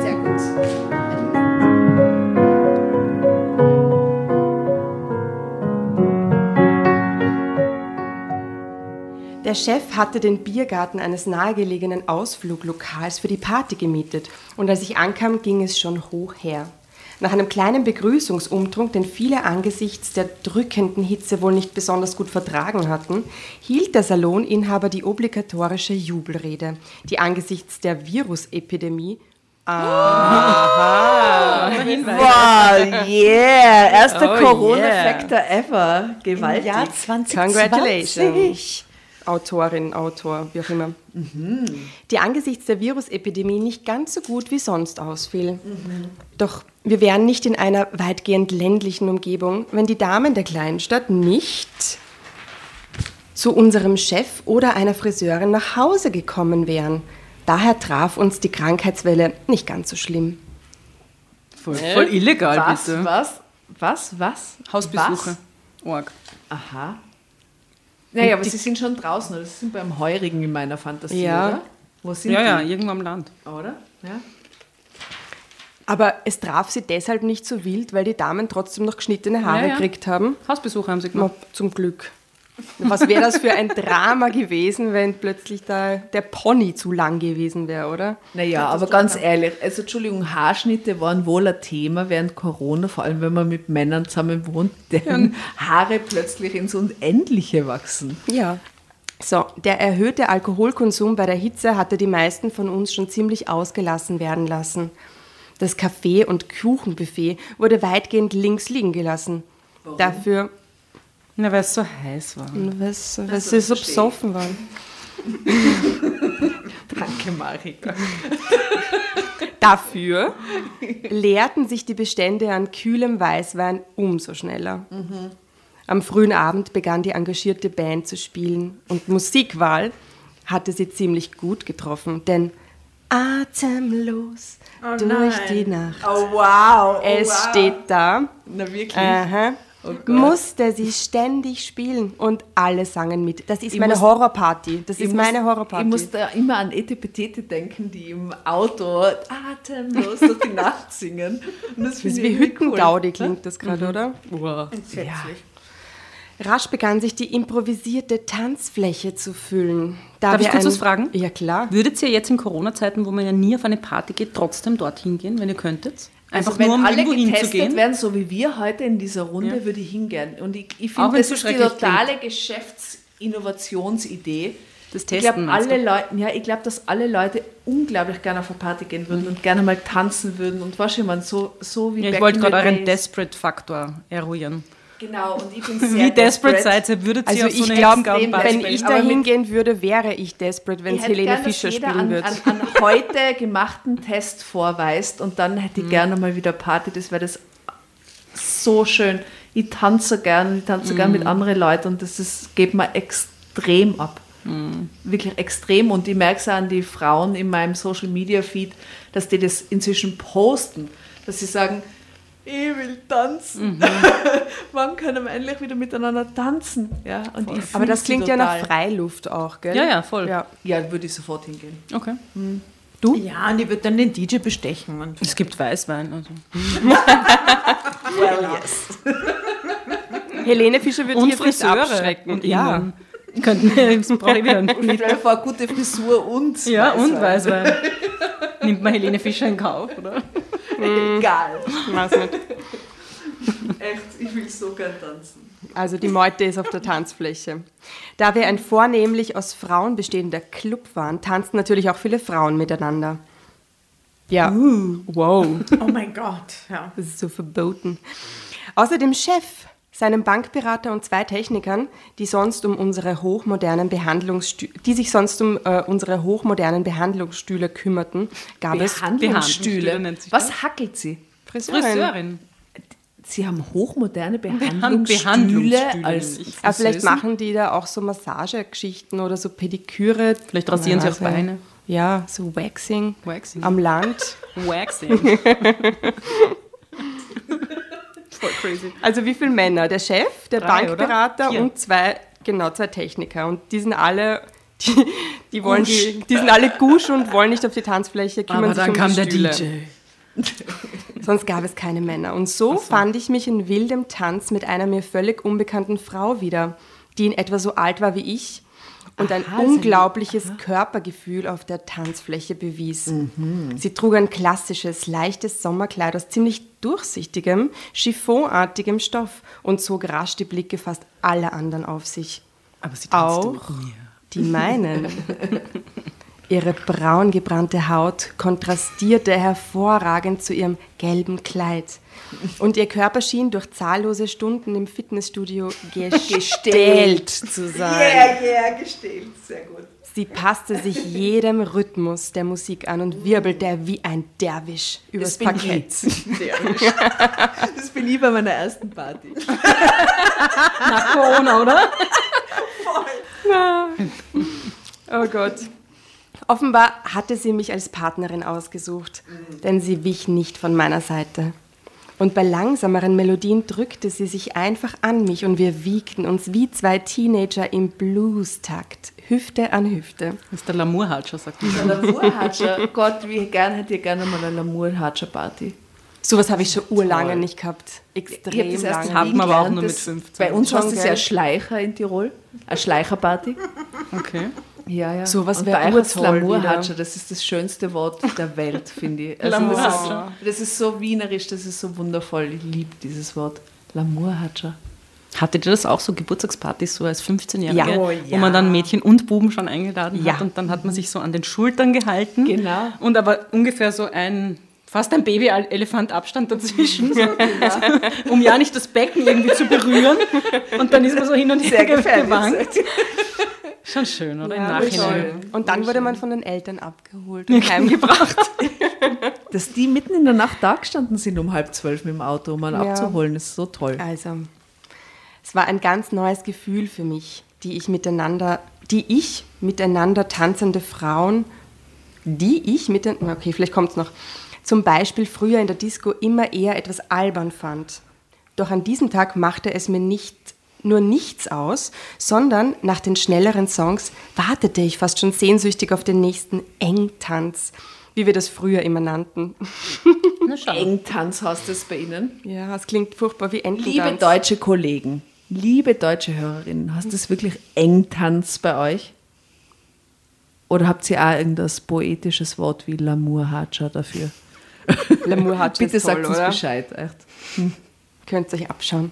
Sehr gut. Der Chef hatte den Biergarten eines nahegelegenen Ausfluglokals für die Party gemietet und als ich ankam, ging es schon hoch her. Nach einem kleinen Begrüßungsumtrunk, den viele angesichts der drückenden Hitze wohl nicht besonders gut vertragen hatten, hielt der Saloninhaber die obligatorische Jubelrede, die angesichts der Virusepidemie Wow, yeah! Erster Oh, Corona-Factor ever. Gewaltig. Jahr 2020. Congratulations. Autorin, Autor, wie auch immer. Die angesichts der Virusepidemie nicht ganz so gut wie sonst ausfiel. Doch wir wären nicht in einer weitgehend ländlichen Umgebung, wenn die Damen der Kleinstadt nicht zu unserem Chef oder einer Friseurin nach Hause gekommen wären. Daher traf uns die Krankheitswelle nicht ganz so schlimm. Voll, voll illegal, Was, bitte. was, was, was? Hausbesuche. Was? Org. Aha. Naja, aber sie sind schon draußen, oder? Sie sind beim Heurigen in meiner Fantasie, Ja. oder? Wo sind Ja, ja, die? irgendwo am Land. Oder? Ja. Aber es traf sie deshalb nicht so wild, weil die Damen trotzdem noch geschnittene Haare Ja, ja. gekriegt haben. Hausbesuche haben sie gemacht. zum Glück. Was wäre das für ein Drama gewesen, wenn plötzlich da der Pony zu lang gewesen wäre, oder? Naja, aber ganz ehrlich, also Entschuldigung, Haarschnitte waren wohl ein Thema während Corona, vor allem wenn man mit Männern zusammen wohnt, deren Haare plötzlich ins Unendliche wachsen. Ja. So, der erhöhte Alkoholkonsum bei der Hitze hatte die meisten von uns schon ziemlich ausgelassen werden lassen. Das Kaffee- und Kuchenbuffet wurde weitgehend links liegen gelassen. Dafür, Na, weil es so heiß war. was, was sie so besoffen waren. [LAUGHS] Danke, Marika. [LAUGHS] Dafür leerten sich die Bestände an kühlem Weißwein umso schneller. Am frühen Abend begann die engagierte Band zu spielen und Musikwahl hatte sie ziemlich gut getroffen, denn atemlos durch die Nacht. Oh wow. es steht da, Na wirklich? aha, Oh musste sie ständig spielen und alle sangen mit. Das ist Ich meine muss- Horrorparty. Das Ich ist muss- meine Horrorparty. Ich muss da immer an Etepetete denken, die im Auto atemlos durch die Nacht [LAUGHS] singen. Und das das ist wie Hüttengaudi cool. klingt das gerade, oder? Entsetzlich. Rasch begann sich die improvisierte Tanzfläche zu füllen. Da Darf ich kurz was fragen? Ja, klar. Würdet ihr jetzt in Corona-Zeiten, wo man ja nie auf eine Party geht, trotzdem dorthin gehen, wenn ihr könntet? Einfach Also wenn nur, um alle getestet werden, so wie wir heute in dieser Runde, Ja. würde ich hingehen. Und ich, ich finde, das so ist die totale Geschäftsinnovationsidee. Das Ich Testen, glaube, meinst alle? Leute, ja, ich glaube, dass alle Leute unglaublich gerne auf eine Party gehen würden und gerne mal tanzen würden und was ich meine, so, so wie Ja, ich wollte gerade euren days. Desperate-Faktor eruieren. Genau, und ich bin sehr Wie desperate seid ihr? Würdet ihr Also auf so ich glaube, wenn desperate. ich da hingehen würde, wäre ich desperate, wenn Ich es Helene gern, dass Fischer jeder spielen an, würde. an, an [LAUGHS] heute gemachten Test vorweist und dann hätte ich Mhm. gerne mal wieder Party. Das wäre das so schön. Ich tanze gern, ich tanze gern Mhm. mit anderen Leuten und das ist, geht mir extrem ab. Mhm. Wirklich extrem. Und ich merke es auch an die Frauen in meinem Social Media Feed, dass die das inzwischen posten, dass sie sagen, ich will tanzen. Mhm. [LAUGHS] Wann können wir endlich wieder miteinander tanzen? Ja, und ich Aber das klingt ja nach total. Freiluft auch, gell? Ja, ja, voll. Ja. Ja, würde ich sofort hingehen. Okay. Ja, und ich würde dann den DJ bestechen. Und Es gibt Weißwein. Also. Helene Fischer würde Und hier Friseure. abschrecken. Und ja. irgendwann [LAUGHS] Könnten wir, jetzt brauche ich wieder einen Stell dir vor, gute Frisur und Ja, und Weißwein. Weißwein. [LAUGHS] Nimmt man Helene Fischer in Kauf, oder? Egal. Weiß nicht. Echt, ich will so gern tanzen. Also die Meute ist auf der Tanzfläche. Da wir ein vornehmlich aus Frauen bestehender Club waren, tanzten natürlich auch viele Frauen miteinander. Ja, wow, Oh mein Gott. Ja. das ist so verboten. Außer dem Chef, seinem Bankberater und zwei Technikern, die sonst um unsere hochmodernen die sich sonst um äh, unsere hochmodernen Behandlungsstühle kümmerten, gab es Behandlungsstühle. Behandlungsstühle nennt sich Was hackelt sie? Friseurin. Sie haben hochmoderne Behandlungsstühle Behandlungsstühle als. Aber vielleicht machen die da auch so Massagegeschichten oder so Pediküre. Vielleicht rasieren sie auch Also, Beine. Ja, so Waxing, Waxing. am Land. Waxing. [LAUGHS] [LAUGHS] Voll crazy. Also wie viele Männer? Der Chef, der Drei, Bankberater und zwei, genau, zwei Techniker. Und die sind alle, die, die wollen, die, die sind alle gusch und wollen nicht auf die Tanzfläche, kümmern sich um die Stühle. [LAUGHS] Sonst gab es keine Männer. Und so, fand ich mich in wildem Tanz mit einer mir völlig unbekannten Frau wieder, die in etwa so alt war wie ich und ein Aha, unglaubliches Körpergefühl auf der Tanzfläche bewies. Sie trug ein klassisches, leichtes Sommerkleid aus ziemlich durchsichtigem, chiffonartigem Stoff und zog rasch die Blicke fast aller anderen auf sich. Aber sie tanzte Auch mit mir. die meinen. [LAUGHS] Ihre braun gebrannte Haut kontrastierte hervorragend zu ihrem gelben Kleid. Und ihr Körper schien durch zahllose Stunden im Fitnessstudio gestählt [LAUGHS] zu sein. yeah, gestellt. Sehr gut. Sie passte sich jedem Rhythmus der Musik an und wirbelte wie ein Derwisch übers bin Parkett. Das bin ich bei meiner ersten Party. Nach Corona, oder? Oh Gott. Offenbar hatte sie mich als Partnerin ausgesucht, denn sie wich nicht von meiner Seite. Und bei langsameren Melodien drückte sie sich einfach an mich und wir wiegten uns wie zwei Teenager im Blues-Takt, Hüfte an Hüfte. Das ist der Lamour-Hatscher, sagt man. Lamour-Hatscher. [LAUGHS] Gott, wie gern hätte ich gerne mal eine Lamour-Hatscher-Party. Sowas habe ich schon urlange nicht gehabt. Ich Extrem das erst lange. Hat man aber auch nur mit das- 15. Bei uns heißt es ja? Schleicher in Tirol. Eine Schleicherparty. Okay. Ja, ja. Sowas Und wär bei euch heißt es urtoll Lamour-Hatscher. Das ist das schönste Wort der Welt, [LAUGHS] finde ich. Also das, ist, das ist so wienerisch, das ist so wundervoll. Ich liebe dieses Wort. Lamour-Hatscher. Hattet ihr das auch so Geburtstagspartys so als 15-Jährige, Ja. Oh, wo man dann Mädchen und Buben schon eingeladen Ja. hat und dann hat man sich so an den Schultern gehalten Genau. und aber ungefähr so ein fast ein Baby-Elefant Abstand dazwischen, [LAUGHS] so, [LAUGHS] um ja nicht das Becken irgendwie zu berühren und dann ist man so hin und her gewankt. Schon schön, oder? Im Ja, Nachhinein. Und dann wurde man von den Eltern abgeholt und heimgebracht. [LAUGHS] Dass die mitten in der Nacht da gestanden sind um halb zwölf mit dem Auto, um einen Ja. abzuholen, ist so toll. Also, es war ein ganz neues Gefühl für mich, die ich miteinander, die ich miteinander tanzende Frauen, die ich mit den, okay, vielleicht kommt es noch, zum Beispiel früher in der Disco immer eher etwas albern fand. Doch an diesem Tag machte es mir nicht nur nichts aus, sondern nach den schnelleren Songs wartete ich fast schon sehnsüchtig auf den nächsten Engtanz, wie wir das früher immer nannten. Engtanz heißt es bei Ihnen. Ja, es klingt furchtbar wie Ententanz. Liebe deutsche Kollegen, liebe deutsche Hörerinnen, hast das wirklich Engtanz bei euch? Oder habt ihr auch irgendein poetisches Wort wie Lamour-Hatscher dafür? L'amour hat [LAUGHS] Bitte ist toll, sagt uns oder? Bescheid. Echt. Könnt ihr euch abschauen.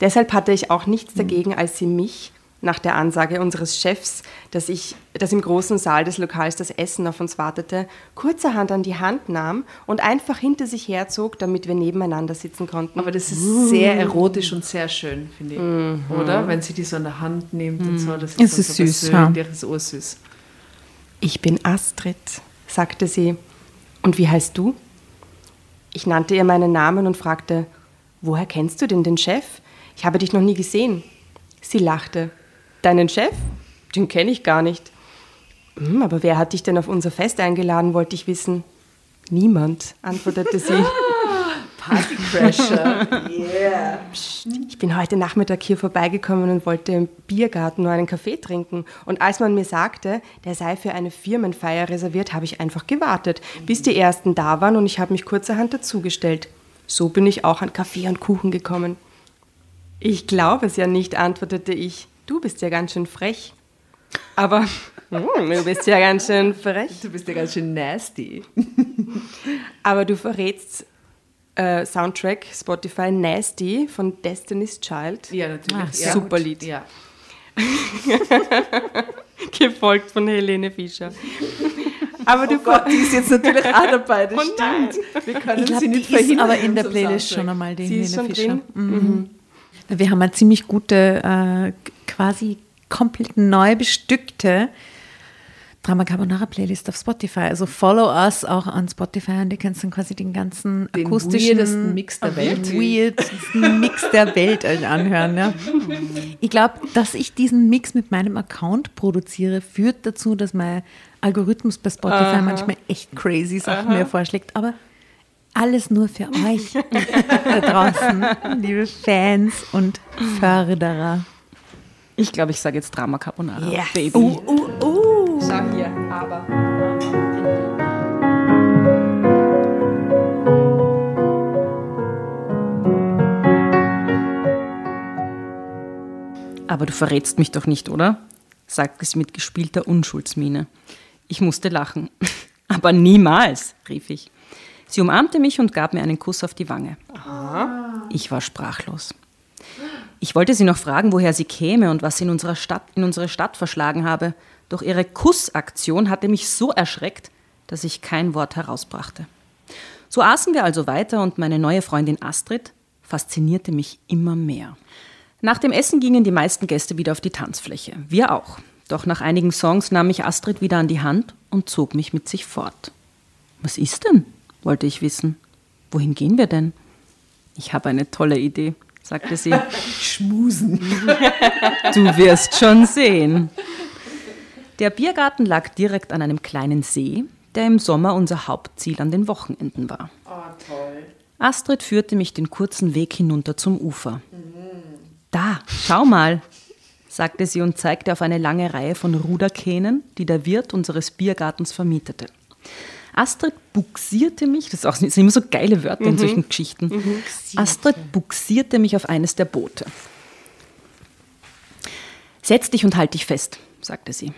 Deshalb hatte ich auch nichts dagegen, als sie mich nach der Ansage unseres Chefs, dass, ich, dass im großen Saal des Lokals das Essen auf uns wartete, kurzerhand an die Hand nahm und einfach hinter sich herzog, damit wir nebeneinander sitzen konnten. Aber das ist sehr erotisch und sehr schön, finde ich. Oder? Wenn sie die so in der Hand nimmt und so. Das ist, Es dann ist so süß, ja. Das ist ursüß. Ich bin Astrid, sagte sie. Und wie heißt du? Ich nannte ihr meinen Namen und fragte, woher kennst du denn den Chef? Ich habe dich noch nie gesehen. Sie lachte. Deinen Chef? Den kenne ich gar nicht. "Hm, aber wer hat dich denn auf unser Fest eingeladen, wollte ich wissen. Niemand, antwortete sie. [LAUGHS] Partycrasher. yeah. Ich bin heute Nachmittag hier vorbeigekommen und wollte im Biergarten nur einen Kaffee trinken. Und als man mir sagte, der sei für eine Firmenfeier reserviert, habe ich einfach gewartet, bis die ersten da waren und ich habe mich kurzerhand dazugestellt. So bin ich auch an Kaffee und Kuchen gekommen. Ich glaube es ja nicht, antwortete ich. Du bist ja ganz schön frech. Aber [LAUGHS] Hm, du bist ja ganz schön frech. Du bist ja ganz schön nasty. [LAUGHS] Aber du verrätst äh, Soundtrack Spotify Nasty von Destiny's Child. Ja, natürlich. Ah, ja. super Lied. Ja. [LAUGHS] Gefolgt von Helene Fischer. Aber du Oh Gott, die ist jetzt natürlich auch dabei, das Oh stimmt. Wir können Ich glaube, sie die nicht ist verhindern. aber in der Playlist Soundtrack. schon einmal, die Sie ist Helene schon Fischer. drin? Mhm. Wir haben eine ziemlich gute, äh, quasi komplett neu bestückte Drama Carbonara Playlist auf Spotify. Also follow us auch an Spotify und ihr könnt dann quasi den ganzen Den akustischen weirdesten Mix der Welt. Mix der Welt euch anhören. Ja. Ich glaube, dass ich diesen Mix mit meinem Account produziere, führt dazu, dass mein Algorithmus bei Spotify manchmal echt crazy Sachen mir vorschlägt. Aber alles nur für euch [LAUGHS] da draußen, liebe Fans und Förderer. Ich glaube, ich sage jetzt Drama Carbonara. Yes. Baby. Uh, uh, uh. Sag hier, aber. Aber du verrätst mich doch nicht, oder? sagte sie mit gespielter Unschuldsmiene. Ich musste lachen. [LAUGHS] Aber niemals, rief ich. Sie umarmte mich und gab mir einen Kuss auf die Wange. Ich war sprachlos. Ich wollte sie noch fragen, woher sie käme und was sie in, unserer Stadt, in unsere Stadt verschlagen habe. Doch ihre Kussaktion hatte mich so erschreckt, dass ich kein Wort herausbrachte. So aßen wir also weiter und meine neue Freundin Astrid faszinierte mich immer mehr. Nach dem Essen gingen die meisten Gäste wieder auf die Tanzfläche. Wir auch. Doch nach einigen Songs nahm mich Astrid wieder an die Hand und zog mich mit sich fort. Was ist denn? Wollte ich wissen. Wohin gehen wir denn? Ich habe eine tolle Idee, sagte sie. [LAUGHS] Schmusen. [LAUGHS] Du wirst schon sehen. Der Biergarten lag direkt an einem kleinen See, der im Sommer unser Hauptziel an den Wochenenden war. Oh, toll. Astrid führte mich den kurzen Weg hinunter zum Ufer. Da, schau mal, sagte sie und zeigte auf eine lange Reihe von Ruderkähnen, die der Wirt unseres Biergartens vermietete. Astrid buxierte mich, das, ist auch, das sind immer so geile Wörter in solchen Geschichten. Astrid buxierte mich auf eines der Boote. Setz dich und halt dich fest, sagte sie.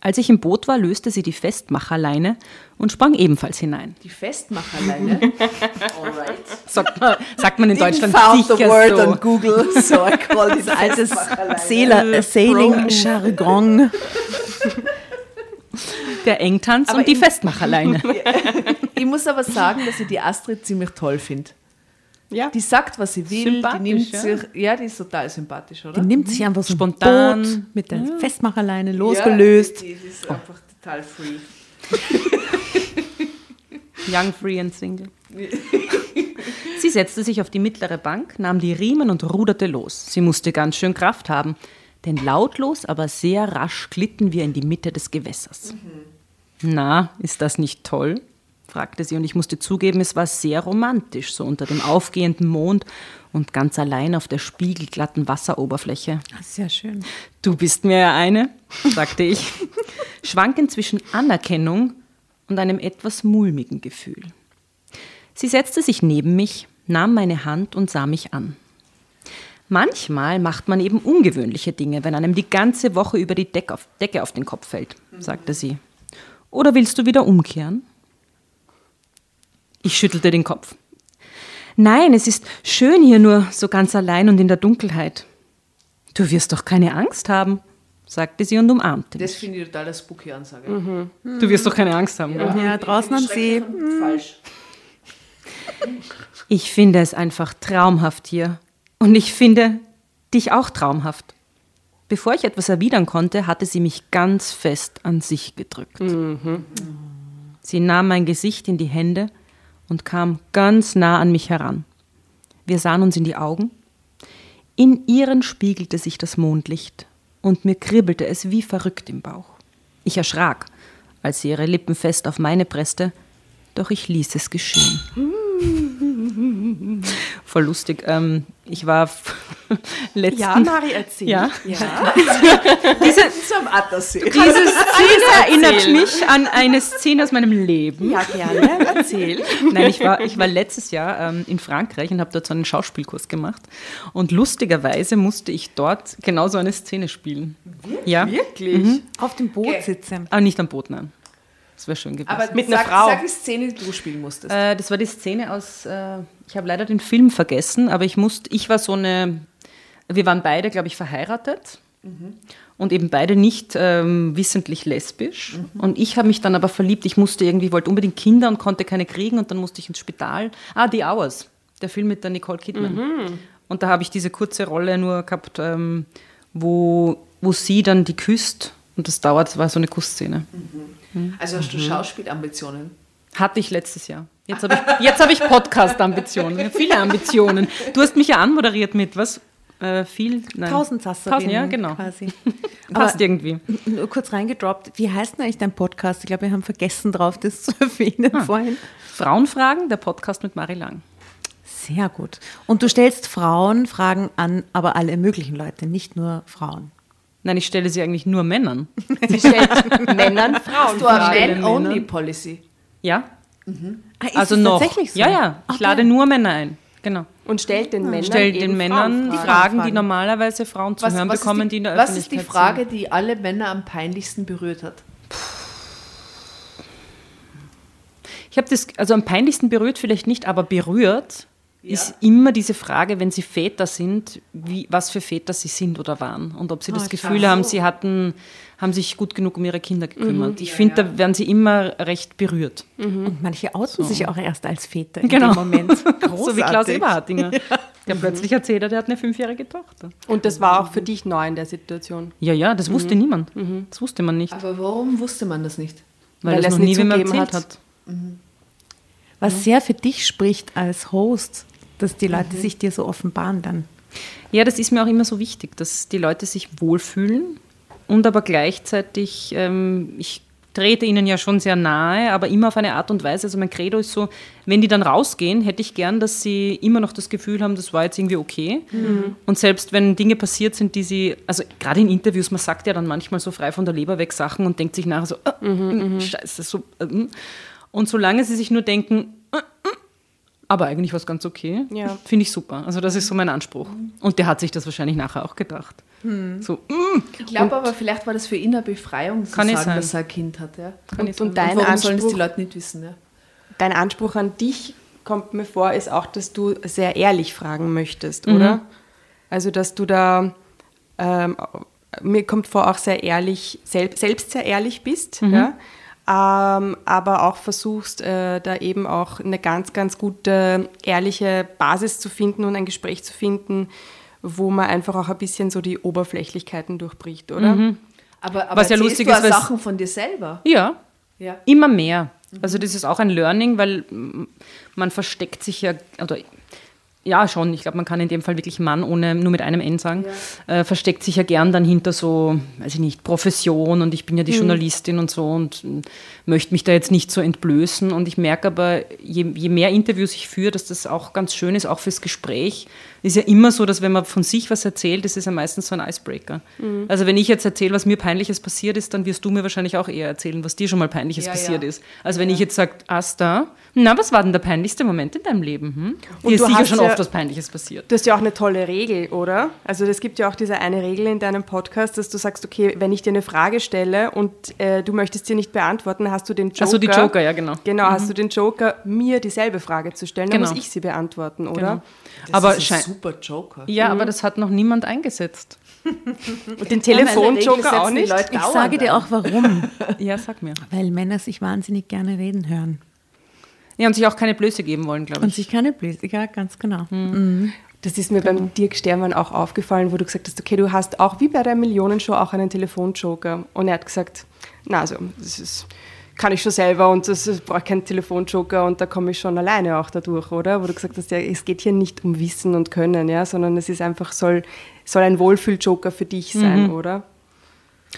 Als ich im Boot war, löste sie die Festmacherleine und sprang ebenfalls hinein. Die Festmacherleine. [LAUGHS] Alright. Sagt man, sagt man in Deutschland found the sicher word so. on Google, so I call it [LAUGHS] Altes Sailing-Jargon. [LAUGHS] Der Engtanz Aber und die Festmacherleine. [LAUGHS] Ich muss aber sagen, dass ich die Astrid ziemlich toll finde. Ja. Die sagt, was sie will, die Sympathisch, nimmt ja. sich, ja, die ist total sympathisch, oder? Die nimmt sich einfach so Spontan. ein Boot mit der Festmacherleine Ja, losgelöst. die, die ist einfach total free. [LAUGHS] Young, free and single. Sie setzte sich auf die mittlere Bank, nahm die Riemen und ruderte los. Sie musste ganz schön Kraft haben, denn lautlos, aber sehr rasch glitten wir in die Mitte des Gewässers. Na, ist das nicht toll? fragte sie und ich musste zugeben, es war sehr romantisch, so unter dem aufgehenden Mond und ganz allein auf der spiegelglatten Wasseroberfläche. Sehr schön. Du bist mir ja eine, sagte ich, [LAUGHS] schwankend zwischen Anerkennung und einem etwas mulmigen Gefühl. Sie setzte sich neben mich, nahm meine Hand und sah mich an. Manchmal macht man eben ungewöhnliche Dinge, wenn einem die ganze Woche über die Deck auf, Decke auf den Kopf fällt, sagte sie. Oder willst du wieder umkehren? Ich schüttelte den Kopf. Nein, es ist schön hier nur so ganz allein und in der Dunkelheit. Du wirst doch keine Angst haben, sagte sie und umarmte mich. Das finde ich total eine spooky Ansage. Du wirst doch keine Angst haben. oder? Ja, draußen am See. Falsch. Ich finde es einfach traumhaft hier. Und ich finde dich auch traumhaft. Bevor ich etwas erwidern konnte, hatte sie mich ganz fest an sich gedrückt. Sie nahm mein Gesicht in die Hände und kam ganz nah an mich heran. Wir sahen uns in die Augen. In ihren spiegelte sich das Mondlicht und mir kribbelte es wie verrückt im Bauch. Ich erschrak, als sie ihre Lippen fest auf meine presste, doch ich ließ es geschehen. [LAUGHS] Voll lustig. Ähm, ich war [LAUGHS] letzten... Ja, Mari, erzähl. Ja. Ja. [LAUGHS] Diese, diese Szene erinnert mich an eine Szene aus meinem Leben. Ja, gerne, erzähl. [LAUGHS] Nein, ich war, ich war letztes Jahr ähm, in Frankreich und habe dort so einen Schauspielkurs gemacht. Und lustigerweise musste ich dort genau so eine Szene spielen. Ja, Wirklich? Auf dem Boot Okay. sitzen. aber nicht am Boot, nein. Das wäre schön gewesen. Aber Mit einer sag, Frau. Sag die Szene, die du spielen musstest. Äh, das war die Szene aus, äh, ich habe leider den Film vergessen, aber ich musste, ich war so eine, wir waren beide, glaube ich, verheiratet und eben beide nicht ähm, wissentlich lesbisch. Und ich habe mich dann aber verliebt, ich musste irgendwie, wollte unbedingt Kinder und konnte keine kriegen und dann musste ich ins Spital. Ah, The Hours, der Film mit der Nicole Kidman. Und da habe ich diese kurze Rolle nur gehabt, ähm, wo, wo sie dann die küsst und das dauert, das war so eine Kussszene. Also hast du Mhm. Schauspielambitionen? Hatte ich letztes Jahr. Jetzt habe ich, jetzt hab ich Podcast-Ambitionen. Viele Ambitionen. Du hast mich ja anmoderiert mit was? Äh, viel? Nein. Tausendsasserin Tausend, ja, genau. quasi. [LAUGHS] Passt irgendwie. Nur kurz reingedroppt. Wie heißt denn eigentlich dein Podcast? Ich glaube, wir haben vergessen drauf, das zu [LAUGHS] erwähnen Ah. vorhin. Frauenfragen, der Podcast mit Marie Lang. Sehr gut. Und du stellst Frauen Fragen an, aber alle möglichen Leute, nicht nur Frauen. Nein, ich stelle sie eigentlich nur Männern. [LAUGHS] Sie stellt Männern Frauen. Du hast Frage. Man-Only-Policy. Ja? Ah, ist also noch. tatsächlich so? Ja, ja. Ich Okay. lade nur Männer ein. Genau. Und stellt den Männern Stell eben den Männern Frauenfragen. Fragen, die Fragen. normalerweise Frauen zu hören ist bekommen, die, die in der was Öffentlichkeit ist die Frage, die alle Männer am peinlichsten berührt hat? Ich habe das, also am peinlichsten berührt vielleicht nicht, aber berührt ist immer diese Frage, wenn sie Väter sind, wie, was für Väter sie sind oder waren und ob sie das Ah, Gefühl klar. haben, sie hatten, haben sich gut genug um ihre Kinder gekümmert. Ich finde, da werden sie immer recht berührt. Und manche outen sich auch erst als Väter in Genau. dem Moment. [LAUGHS] So wie Klaus. Eberhardinger, der plötzlich erzählt hat, er hat eine fünfjährige Tochter. Und das war auch für dich neu in der Situation. Ja, ja, das wusste niemand. Das wusste man nicht, Aber warum wusste man das nicht? weil, weil das er es noch nie zugegeben erzählt hat. hat. Was sehr für dich spricht als Host, dass die Leute sich dir so offenbaren dann. Ja, das ist mir auch immer so wichtig, dass die Leute sich wohlfühlen und aber gleichzeitig, ähm, ich trete ihnen ja schon sehr nahe, aber immer auf eine Art und Weise. Also mein Credo ist so, wenn die dann rausgehen, hätte ich gern, dass sie immer noch das Gefühl haben, das war jetzt irgendwie okay. Und selbst wenn Dinge passiert sind, die sie, also gerade in Interviews, man sagt ja dann manchmal so frei von der Leber weg Sachen und denkt sich nachher so, äh, äh, scheiße, so. Äh, und solange sie sich nur denken, aber eigentlich war es ganz okay. Ja. Finde ich super. Also das ist so mein Anspruch. Und der hat sich das wahrscheinlich nachher auch gedacht. So, mm, Ich glaube aber, vielleicht war das für ihn eine Befreiung zu Kann sagen, sein. dass er ein Kind hat. Ja? kann ich Und, sagen. und dein, Warum sollen das die Anspruch, Leute nicht wissen? Ja? dein Anspruch an dich, kommt mir vor, ist auch, dass du sehr ehrlich fragen möchtest, oder? Also, dass du da, ähm, mir kommt vor, auch sehr ehrlich, selb, selbst sehr ehrlich bist, ja? Ähm, aber auch versuchst, äh, da eben auch eine ganz, ganz gute, ehrliche Basis zu finden und ein Gespräch zu finden, wo man einfach auch ein bisschen so die Oberflächlichkeiten durchbricht, oder? Aber, aber Was ja lustig du ist, Sachen von dir selber. ja, Ja. immer mehr. Also das ist auch ein Learning, weil man versteckt sich ja, oder ja schon, ich glaube, man kann in dem Fall wirklich Mann ohne nur mit einem N sagen, äh, versteckt sich ja gern dann hinter so, weiß ich nicht, Profession und ich bin ja die Journalistin und so und mm, möchte mich da jetzt nicht so entblößen. Und ich merke aber, je, je mehr Interviews ich führe, dass das auch ganz schön ist, auch fürs Gespräch. Ist ja immer so, dass wenn man von sich was erzählt, das ist ja meistens so ein Icebreaker. Also wenn ich jetzt erzähle, was mir Peinliches passiert ist, dann wirst du mir wahrscheinlich auch eher erzählen, was dir schon mal Peinliches Ja, passiert ja. ist. Also wenn ich jetzt sage, Asta, na, was war denn der peinlichste Moment in deinem Leben? Hm? Und Dir ist sicher schon oft was Peinliches passiert. Du hast ja auch eine tolle Regel, oder? Also es gibt ja auch diese eine Regel in deinem Podcast, dass du sagst, okay, wenn ich dir eine Frage stelle und äh, du möchtest sie nicht beantworten, hast du den Joker. Ach so, die Joker, ja, genau. Genau, hast du den Joker, mir dieselbe Frage zu stellen, dann Genau. muss ich sie beantworten, oder? Genau. Das aber ist ein super Joker. ja, aber das hat noch niemand eingesetzt. [LAUGHS] Und den Telefonjoker auch nicht? Ich sage dir auch warum. [LAUGHS] Ja, sag mir. Weil Männer sich wahnsinnig gerne reden hören. Ja, und sich auch keine Blöße geben wollen, glaube Und ich. sich keine Blöße, ja, ganz genau. Das ist mir beim Dirk Stermann auch aufgefallen, wo du gesagt hast, okay, du hast auch wie bei der Millionenshow auch einen Telefonjoker. Und er hat gesagt, na also, das ist, kann ich schon selber und das ist- brauche keinen Telefonjoker und da komme ich schon alleine auch dadurch, oder? Wo du gesagt hast, ja, es geht hier nicht um Wissen und Können, ja, sondern es ist einfach, soll, soll ein Wohlfühljoker für dich sein, oder?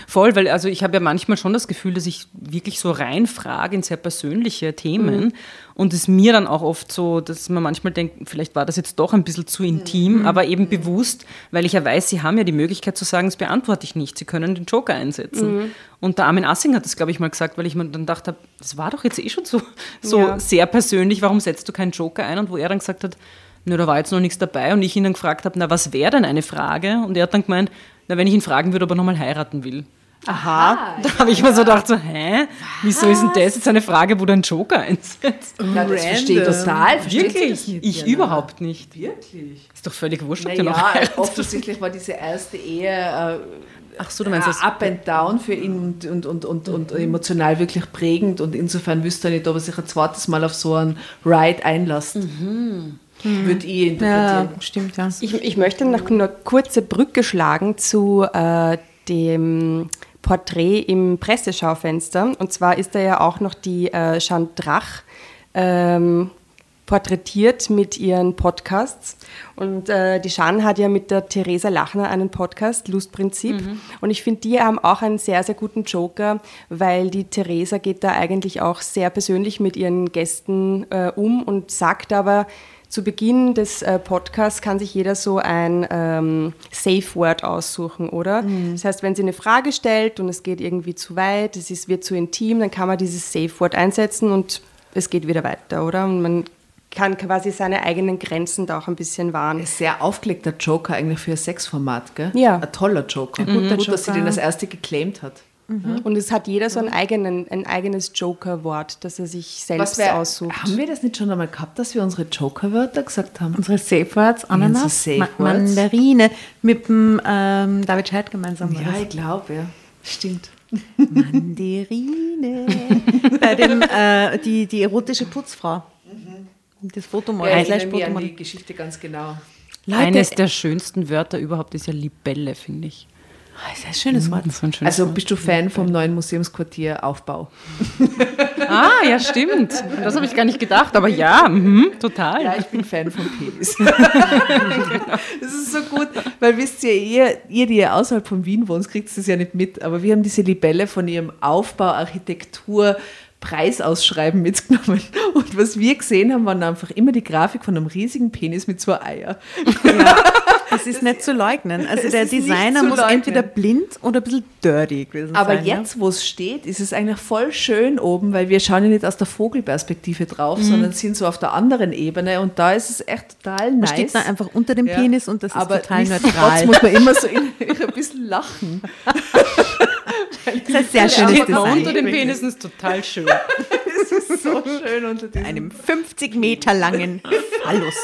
Voll, weil also ich habe ja manchmal schon das Gefühl, dass ich wirklich so reinfrage in sehr persönliche Themen und es mir dann auch oft so, dass man manchmal denkt, vielleicht war das jetzt doch ein bisschen zu intim, aber eben bewusst, weil ich ja weiß, sie haben ja die Möglichkeit zu sagen, das beantworte ich nicht, sie können den Joker einsetzen. Und der Armin Assing hat das, glaube ich, mal gesagt, weil ich mir dann gedacht habe, das war doch jetzt eh schon so, so Ja. sehr persönlich, warum setzt du keinen Joker ein? Und wo er dann gesagt hat, nö, da war jetzt noch nichts dabei und ich ihn dann gefragt habe, na, was wäre denn eine Frage? Und er hat dann gemeint, na, wenn ich ihn fragen würde, ob er nochmal heiraten will. Aha. Da habe ich mir so gedacht, so, hä? Wieso ist denn das jetzt eine Frage, wo du einen Joker einsetzt? Na, das verstehe ich total. Versteht sie das nicht, Ich Jana? überhaupt nicht. Wirklich? Ist doch völlig wurscht, ob der noch Naja, heiratet. offensichtlich war diese erste Ehe äh, Ach so, du meinst das? up and down für ihn und, und, und, und, und emotional wirklich prägend und insofern wüsste er nicht, ob er sich ein zweites Mal auf so einen Ride einlässt. Würde ich interpretieren. Ja, stimmt, ja. Ich, ich möchte noch eine kurze Brücke schlagen zu äh, dem Porträt im Presseschaufenster. Und zwar ist da ja auch noch die äh, Jeanne Drach ähm, porträtiert mit ihren Podcasts. Und äh, die Jeanne hat ja mit der Theresa Lachner einen Podcast, Lustprinzip. Und ich finde, die haben auch einen sehr, sehr guten Joker, weil die Theresa geht da eigentlich auch sehr persönlich mit ihren Gästen äh, um und sagt aber, zu Beginn des äh, Podcasts kann sich jeder so ein ähm, Safe Word aussuchen, oder? Das heißt, wenn sie eine Frage stellt und es geht irgendwie zu weit, es ist, wird zu intim, dann kann man dieses Safe Word einsetzen und es geht wieder weiter, oder? Und man kann quasi seine eigenen Grenzen da auch ein bisschen wahren. Ein sehr aufgelegter Joker eigentlich für ein Sexformat, gell? Ja. Ein toller Joker. Ein guter Gut, dass sie den als erste geclaimt hat. Und es hat jeder so einen eigenen, ein eigenes Joker-Wort, das er sich selbst wär- aussucht. Haben wir das nicht schon einmal gehabt, dass wir unsere Joker-Wörter gesagt haben? Unsere Safe Words, Ananas, Unsere Safe Ma Words. Mandarine, mit dem ähm, David Scheid gemeinsam. Ja, das. ich glaube, ja. Stimmt. Mandarine. [LAUGHS] Bei dem, äh, die, die erotische Putzfrau. Das Fotomodel. Ja, ich erinnere mich an die Geschichte ganz genau. Eines der schönsten Wörter überhaupt ist ja Libelle, finde ich. Das ist ein schönes Wort. Das ist so ein schönes Also Wort. bist du Fan vom neuen Museumsquartier Aufbau? Ah, ja, stimmt. Das habe ich gar nicht gedacht, aber ja, mhm, total. Ja, ich bin Fan vom Penis. [LAUGHS] das ist so gut, weil wisst ihr, ihr, ihr, die ihr außerhalb von Wien wohnt, kriegt das ja nicht mit, aber wir haben diese Libelle von ihrem Aufbau, Architektur, Preisausschreiben mitgenommen. Und was wir gesehen haben, waren einfach immer die Grafik von einem riesigen Penis mit zwei Eier. [LAUGHS] Das ist nicht zu leugnen. Also der Designer muss leugnen. entweder blind oder ein bisschen dirty gewesen Aber sein. ja. jetzt, wo es steht, ist es eigentlich voll schön oben, weil wir schauen ja nicht aus der Vogelperspektive drauf, sondern sind so auf der anderen Ebene und da ist es echt total Man nice. steht da einfach unter dem Ja. Penis und das ist Aber total neutral. muss man immer so in, [LAUGHS] ein bisschen lachen. Das ist ein sehr man Design. unter den Penissen ist total schön. [LAUGHS] Es ist so schön unter diesem einem 50 Meter langen Phallus.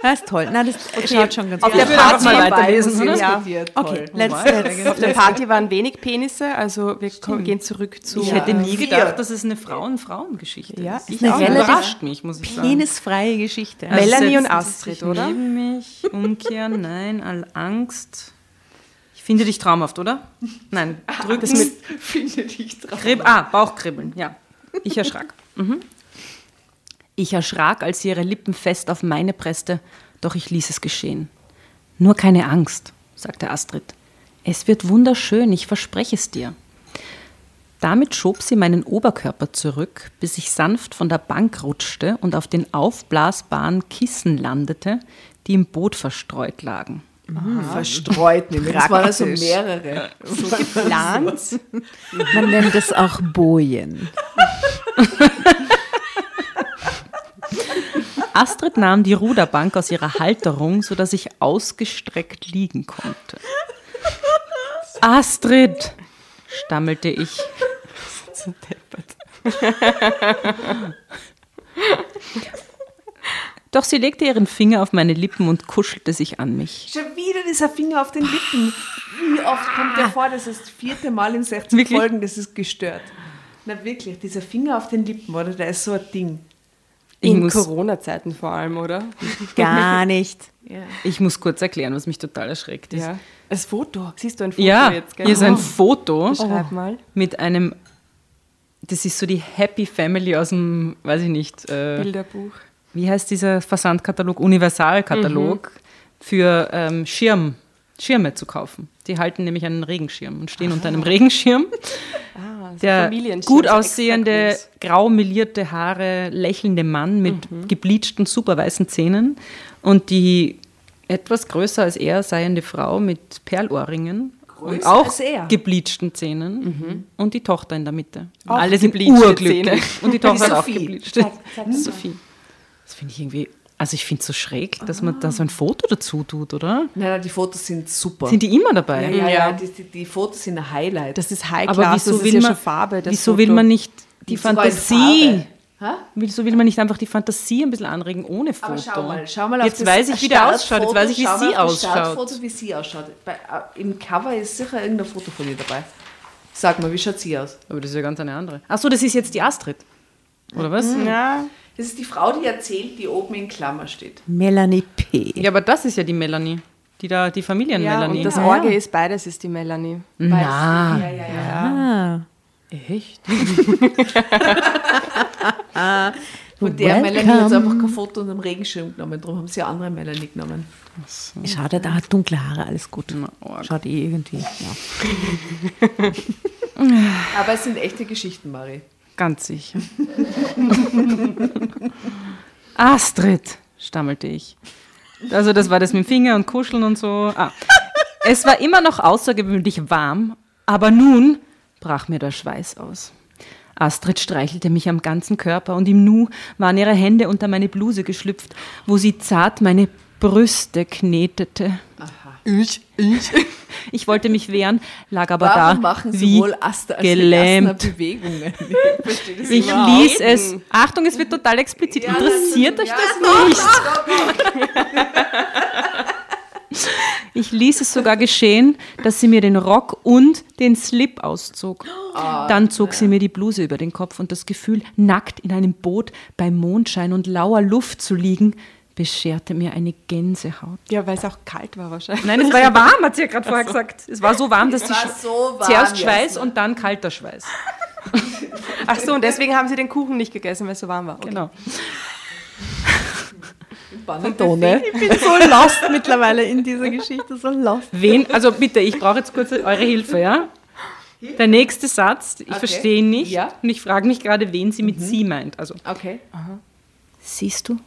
Das ist toll. Na, das schaut schon ganz auf gut der aus. Einfach mal Party weiterlesen, oder? Ja. Okay, let's, let's, Auf der Party waren wenig Penisse, also wir ko- gehen zurück zu. Ich hätte nie Vier. gedacht, dass es eine Frauen-Frauen-Geschichte Ja, ist. ich auch. überrascht mich, muss ich sagen. penisfreie Geschichte. Also Melanie und Astrid, oder? Neben mich, umkehren, nein, all Angst. Ich finde dich traumhaft, oder? Nein, [LAUGHS] drücken. Das mit Finde dich drauf. Krib ah, Bauchkribbeln, ja. Ich erschrak. Mhm. Ich erschrak, als sie ihre Lippen fest auf meine presste, doch ich ließ es geschehen. Nur keine Angst, sagte Astrid. Es wird wunderschön, ich verspreche es dir. Damit schob sie meinen Oberkörper zurück, bis ich sanft von der Bank rutschte und auf den aufblasbaren Kissen landete, die im Boot verstreut lagen. Verstreut nämlich. Das waren also Praktisch. mehrere. [LAUGHS] So geplant. [LAUGHS] Man nennt es auch Bojen. [LAUGHS] Astrid nahm die Ruderbank aus ihrer Halterung, sodass ich ausgestreckt liegen konnte. Astrid, stammelte ich. Doch sie legte ihren Finger auf meine Lippen und kuschelte sich an mich. Schon wieder dieser Finger auf den Lippen. Wie oft kommt der vor? Das ist das vierte Mal in 60 Wirklich? Folgen, das ist gestört. Na wirklich, dieser Finger auf den Lippen, oder? Der ist so ein Ding. Ich In Corona-Zeiten vor allem, oder? [LAUGHS] Gar nicht. ich muss kurz erklären, was mich total erschreckt ist. Ja. Das Foto. Siehst du ein Foto Ja, jetzt, gell? hier ist ein Oh. Foto Schreib mal. mit einem, das ist so die Happy Family aus dem, weiß ich nicht, äh, Bilderbuch. Wie heißt dieser Versandkatalog? Universalkatalog für ähm, Schirm. Schirme zu kaufen. Die halten nämlich einen Regenschirm und stehen unter einem Regenschirm. [LAUGHS] der Familienschirm, gut so extra aussehende, groß. grau melierte Haare, lächelnde Mann mit gebleachten, super weißen Zähnen und die etwas größer als er seiende Frau mit Perlohrringen und auch gebleachten Zähnen und die Tochter in der Mitte. Auch Alle sind gebleachte urglücklich. Zähne. Und die [LAUGHS] Tochter hat auch [LAUGHS] Sophie. gebleacht. Sophie. Das finde ich irgendwie, also ich finde es so schräg, dass man da so ein Foto dazu tut, oder? Nein, nein, die Fotos sind super. Sind die immer dabei? ja, ja, Ja. ja. Die, die, die Fotos sind ein Highlight. Das ist High Aber Class, wieso das ist will ja man, schon Farbe. das wieso will Foto. man nicht die in Fantasie, wieso will man nicht einfach die Fantasie ein bisschen anregen ohne Foto? Aber schau mal, schau mal auf Jetzt das weiß ich, wie der ausschaut, jetzt weiß ich, wie sie ausschaut. Startfoto, wie sie ausschaut. Bei, äh, Im Cover ist sicher irgendein Foto von ihr dabei. Sag mal, wie schaut sie aus? Aber das ist ja ganz eine andere. Ach so, das ist jetzt die Astrid. Oder was? Ja, Das ist die Frau, die erzählt, die oben in Klammer steht. Melanie P. Ja, aber das ist ja die Melanie. Die da, die ja Familien-Melanie. und das Ja. Orge ist beides, ist die Melanie. Na, Ja, ja, ja. Ah. echt? [LAUGHS] Und der Melanie hat Welcome. einfach kein Foto unter dem Regenschirm genommen, darum haben sie eine andere Melanie genommen. Schaut, er da hat dunkle Haare, alles gut. Schaut eh irgendwie. Ja. [LAUGHS] Aber es sind echte Geschichten, Mari. Ganz sicher. [LAUGHS] Astrid, stammelte ich. Also das war das mit dem Finger und Kuscheln und so. Ah. Es war immer noch außergewöhnlich warm, aber nun brach mir der Schweiß aus. Astrid streichelte mich am ganzen Körper und im Nu waren ihre Hände unter meine Bluse geschlüpft, wo sie zart meine Brüste knetete. Ich, ich. [LAUGHS] Ich wollte mich wehren, lag aber Warum da machen wie sowohl Asta gelähmt. Bewegungen? [LAUGHS] Ich das Ich ließ es. Achtung, es wird total explizit. Interessiert euch das nicht? [LAUGHS] Ich ließ es sogar geschehen, dass sie mir den Rock und den Slip auszog. [GASPS] Dann zog sie mir die Bluse über den Kopf und das Gefühl, nackt in einem Boot bei Mondschein und lauer Luft zu liegen, bescherte mir eine Gänsehaut. Ja, weil es auch kalt war wahrscheinlich. Nein, es war ja warm, hat sie ja gerade vorher gesagt. Es war so warm, dass Es die war Sch- so warm, zuerst. Schweiß und dann kalter Schweiß. [LAUGHS] Ach so, und deswegen haben sie den Kuchen nicht gegessen, weil es so warm war. Okay. Genau. Panettone. Ich bin so lost mittlerweile in dieser Geschichte, so lost. Wen, also bitte, ich brauche jetzt kurz eure Hilfe, ja? Der nächste Satz, ich verstehe ihn nicht Ja. und ich frage mich gerade, wen sie mit sie meint. Also, Okay. siehst du,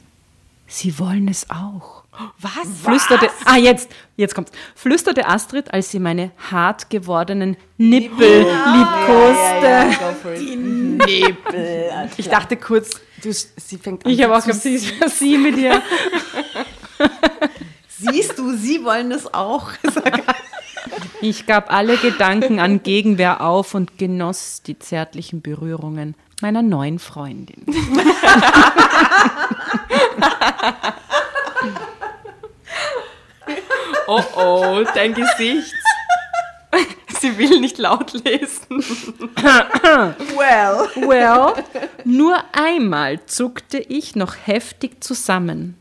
sie wollen es auch. Was? Flüsterte, ah jetzt, jetzt kommt's. Flüsterte Astrid, als sie meine hart gewordenen Nippel liebkoste. go for it. Ich dachte kurz, du, sie fängt an. Ich habe auch gedacht, sie, sie mit ihr. [LAUGHS] Siehst du, sie wollen es auch. [LAUGHS] Ich gab alle Gedanken an Gegenwehr auf und genoss die zärtlichen Berührungen meiner neuen Freundin. [LAUGHS] Oh oh, dein Gesicht. Sie will nicht laut lesen. Well. Well, nur einmal zuckte ich noch heftig zusammen,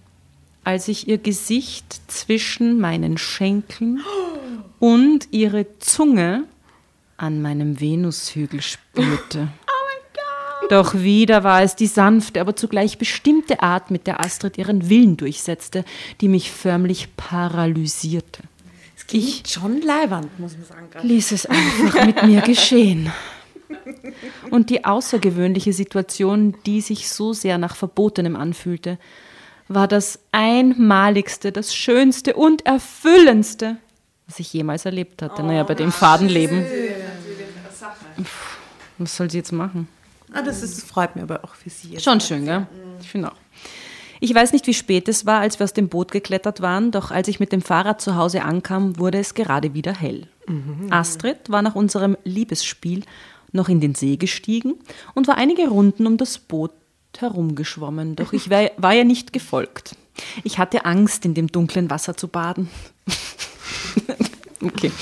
als ich ihr Gesicht zwischen meinen Schenkeln und ihre Zunge an meinem Venushügel spürte. Doch wieder war es die sanfte, aber zugleich bestimmte Art, mit der Astrid ihren Willen durchsetzte, die mich förmlich paralysierte. Ich Schon leiwand, muss man sagen. ließ es einfach mit mir geschehen. Und die außergewöhnliche Situation, die sich so sehr nach Verbotenem anfühlte, war das einmaligste, das schönste und erfüllendste, was ich jemals erlebt hatte. naja, bei dem Fadenleben. Pff, Was soll sie jetzt machen? Ah, das, ist, freut mich aber auch für sie. Jetzt. Schon schön, gell? Ich finde auch. Ich weiß nicht, wie spät es war, als wir aus dem Boot geklettert waren, doch als ich mit dem Fahrrad zu Hause ankam, wurde es gerade wieder hell. Astrid war nach unserem Liebesspiel noch in den See gestiegen und war einige Runden um das Boot herumgeschwommen, doch ich war, war ihr nicht gefolgt. Ich hatte Angst, in dem dunklen Wasser zu baden. [LAUGHS] okay.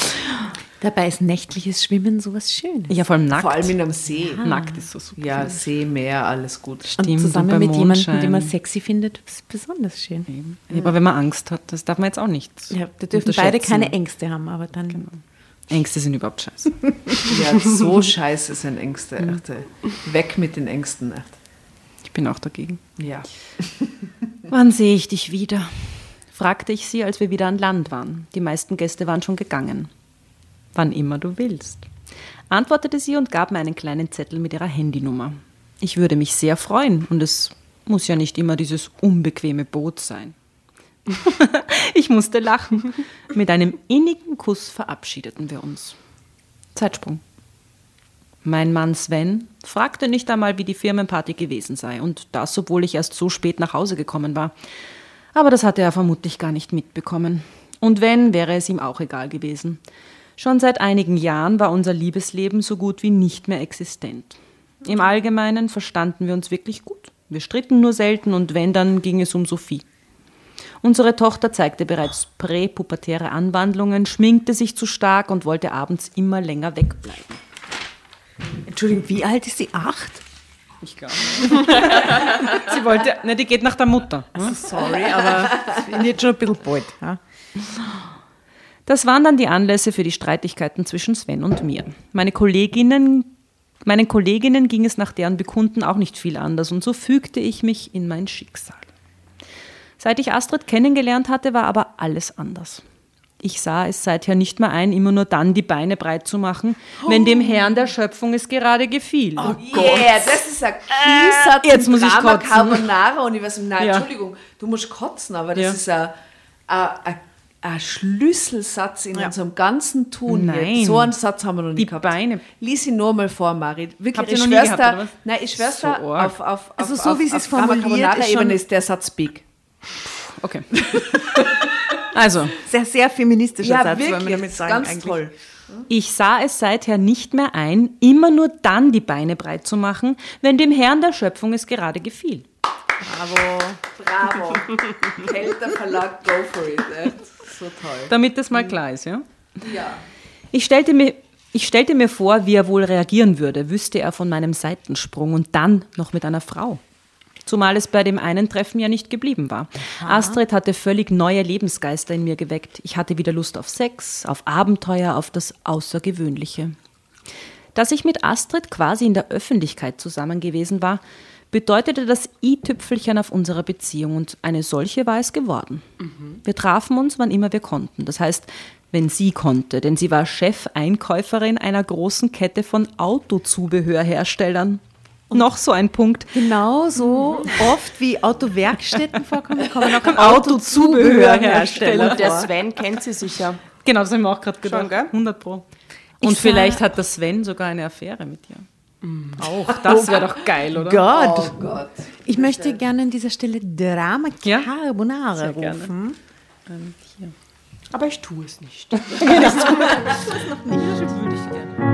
Dabei ist nächtliches Schwimmen sowas Schönes. Ja, vor allem nackt. Vor allem in einem See. nackt ist so super. Ja, See, Meer, alles gut. Und Stimmt, zusammen und bei mit jemandem, den man sexy findet, ist besonders schön. Ja, Aber wenn man Angst hat, das darf man jetzt auch nicht. Ja, da dürfen beide keine Ängste haben, aber dann Ängste sind überhaupt scheiße. [LAUGHS] Ja, so scheiße sind Ängste. Echt. Weg mit den Ängsten. Echt. Ich bin auch dagegen. Ja. [LAUGHS] Wann sehe ich dich wieder? fragte ich sie, als wir wieder an Land waren. Die meisten Gäste waren schon gegangen. Wann immer du willst, antwortete sie und gab mir einen kleinen Zettel mit ihrer Handynummer. Ich würde mich sehr freuen und es muss ja nicht immer dieses unbequeme Boot sein. [LAUGHS] ich musste lachen. Mit einem innigen Kuss verabschiedeten wir uns. Zeitsprung. Mein Mann Sven fragte nicht einmal, wie die Firmenparty gewesen sei, und das, obwohl ich erst so spät nach Hause gekommen war. Aber das hatte er vermutlich gar nicht mitbekommen. Und wenn, wäre es ihm auch egal gewesen. Schon seit einigen Jahren war unser Liebesleben so gut wie nicht mehr existent. Im Allgemeinen verstanden wir uns wirklich gut. Wir stritten nur selten und wenn, dann ging es um Sophie. Unsere Tochter zeigte bereits präpubertäre Anwandlungen, schminkte sich zu stark und wollte abends immer länger wegbleiben. Entschuldigung, wie alt ist sie? Acht? Ich glaube. sie wollte, ne, die geht nach der Mutter. Hm? Sorry, aber bin jetzt schon ein bisschen bald. Ja? Das waren dann die Anlässe für die Streitigkeiten zwischen Sven und mir. Meine Kolleginnen, meinen Kolleginnen ging es nach deren Bekunden auch nicht viel anders und so fügte ich mich in mein Schicksal. Seit ich Astrid kennengelernt hatte, war aber alles anders. Ich sah es seither nicht mehr ein, immer nur dann die Beine breit zu machen, wenn dem Herrn der Schöpfung es gerade gefiel. Oh Gott. Yeah, das ist ein Kiesatz äh, jetzt muss ich kotzen. Carbonara weiß, nein, ja. Entschuldigung, du musst kotzen, aber das ja. ist ein, ein, ein, ein, Schlüsselsatz in ja. unserem ganzen Tun. Nein. So einen Satz haben wir noch nie die gehabt. Beine. Lies ihn nur mal vor, Marit. Wirklich, Habt ich ihr noch nie gehabt, da, nein, ich schwör's so da, auf, auf, also auf, so auf, wie sie es formuliert, Carbonara-Ebene ist der Satz big. Okay. [LAUGHS] also. Sehr, sehr feministischer ja, Satz, wirklich, wollen wir damit sagen. Ganz eigentlich. toll. Ich sah es seither nicht mehr ein, immer nur dann die Beine breit zu machen, wenn dem Herrn der Schöpfung es gerade gefiel. Bravo. Bravo. [LAUGHS] Kelter Verlag, go for it. So toll. Damit das mal klar ist, ja? Ja. Ich stellte mir ich stellte mir vor, wie er wohl reagieren würde, wüsste er von meinem Seitensprung und dann noch mit einer Frau. Zumal es bei dem einen Treffen ja nicht geblieben war. Aha. Astrid hatte völlig neue Lebensgeister in mir geweckt. Ich hatte wieder Lust auf Sex, auf Abenteuer, auf das Außergewöhnliche. Dass ich mit Astrid quasi in der Öffentlichkeit zusammen gewesen war, bedeutete das i-Tüpfelchen auf unserer Beziehung und eine solche war es geworden. Mhm. Wir trafen uns, wann immer wir konnten. Das heißt, wenn sie konnte, denn sie war Chefeinkäuferin einer großen Kette von Autozubehörherstellern noch so ein Punkt. Genau so oft wie Autowerkstätten vorkommen, kommen auch Autozubehörhersteller. Und der Sven kennt sie sicher. Genau, das haben wir auch gerade gedacht. Schon, gell? 100 Pro. Und ich vielleicht hat der Sven sogar eine Affäre mit dir. Mm. Auch, das wäre doch geil, oder? Gott. Oh Gott. Ich möchte gerne an dieser Stelle Drama Ja? Carbonara gerne. rufen. Ähm. Aber ich tue es nicht. [LAUGHS] Würde ich gerne.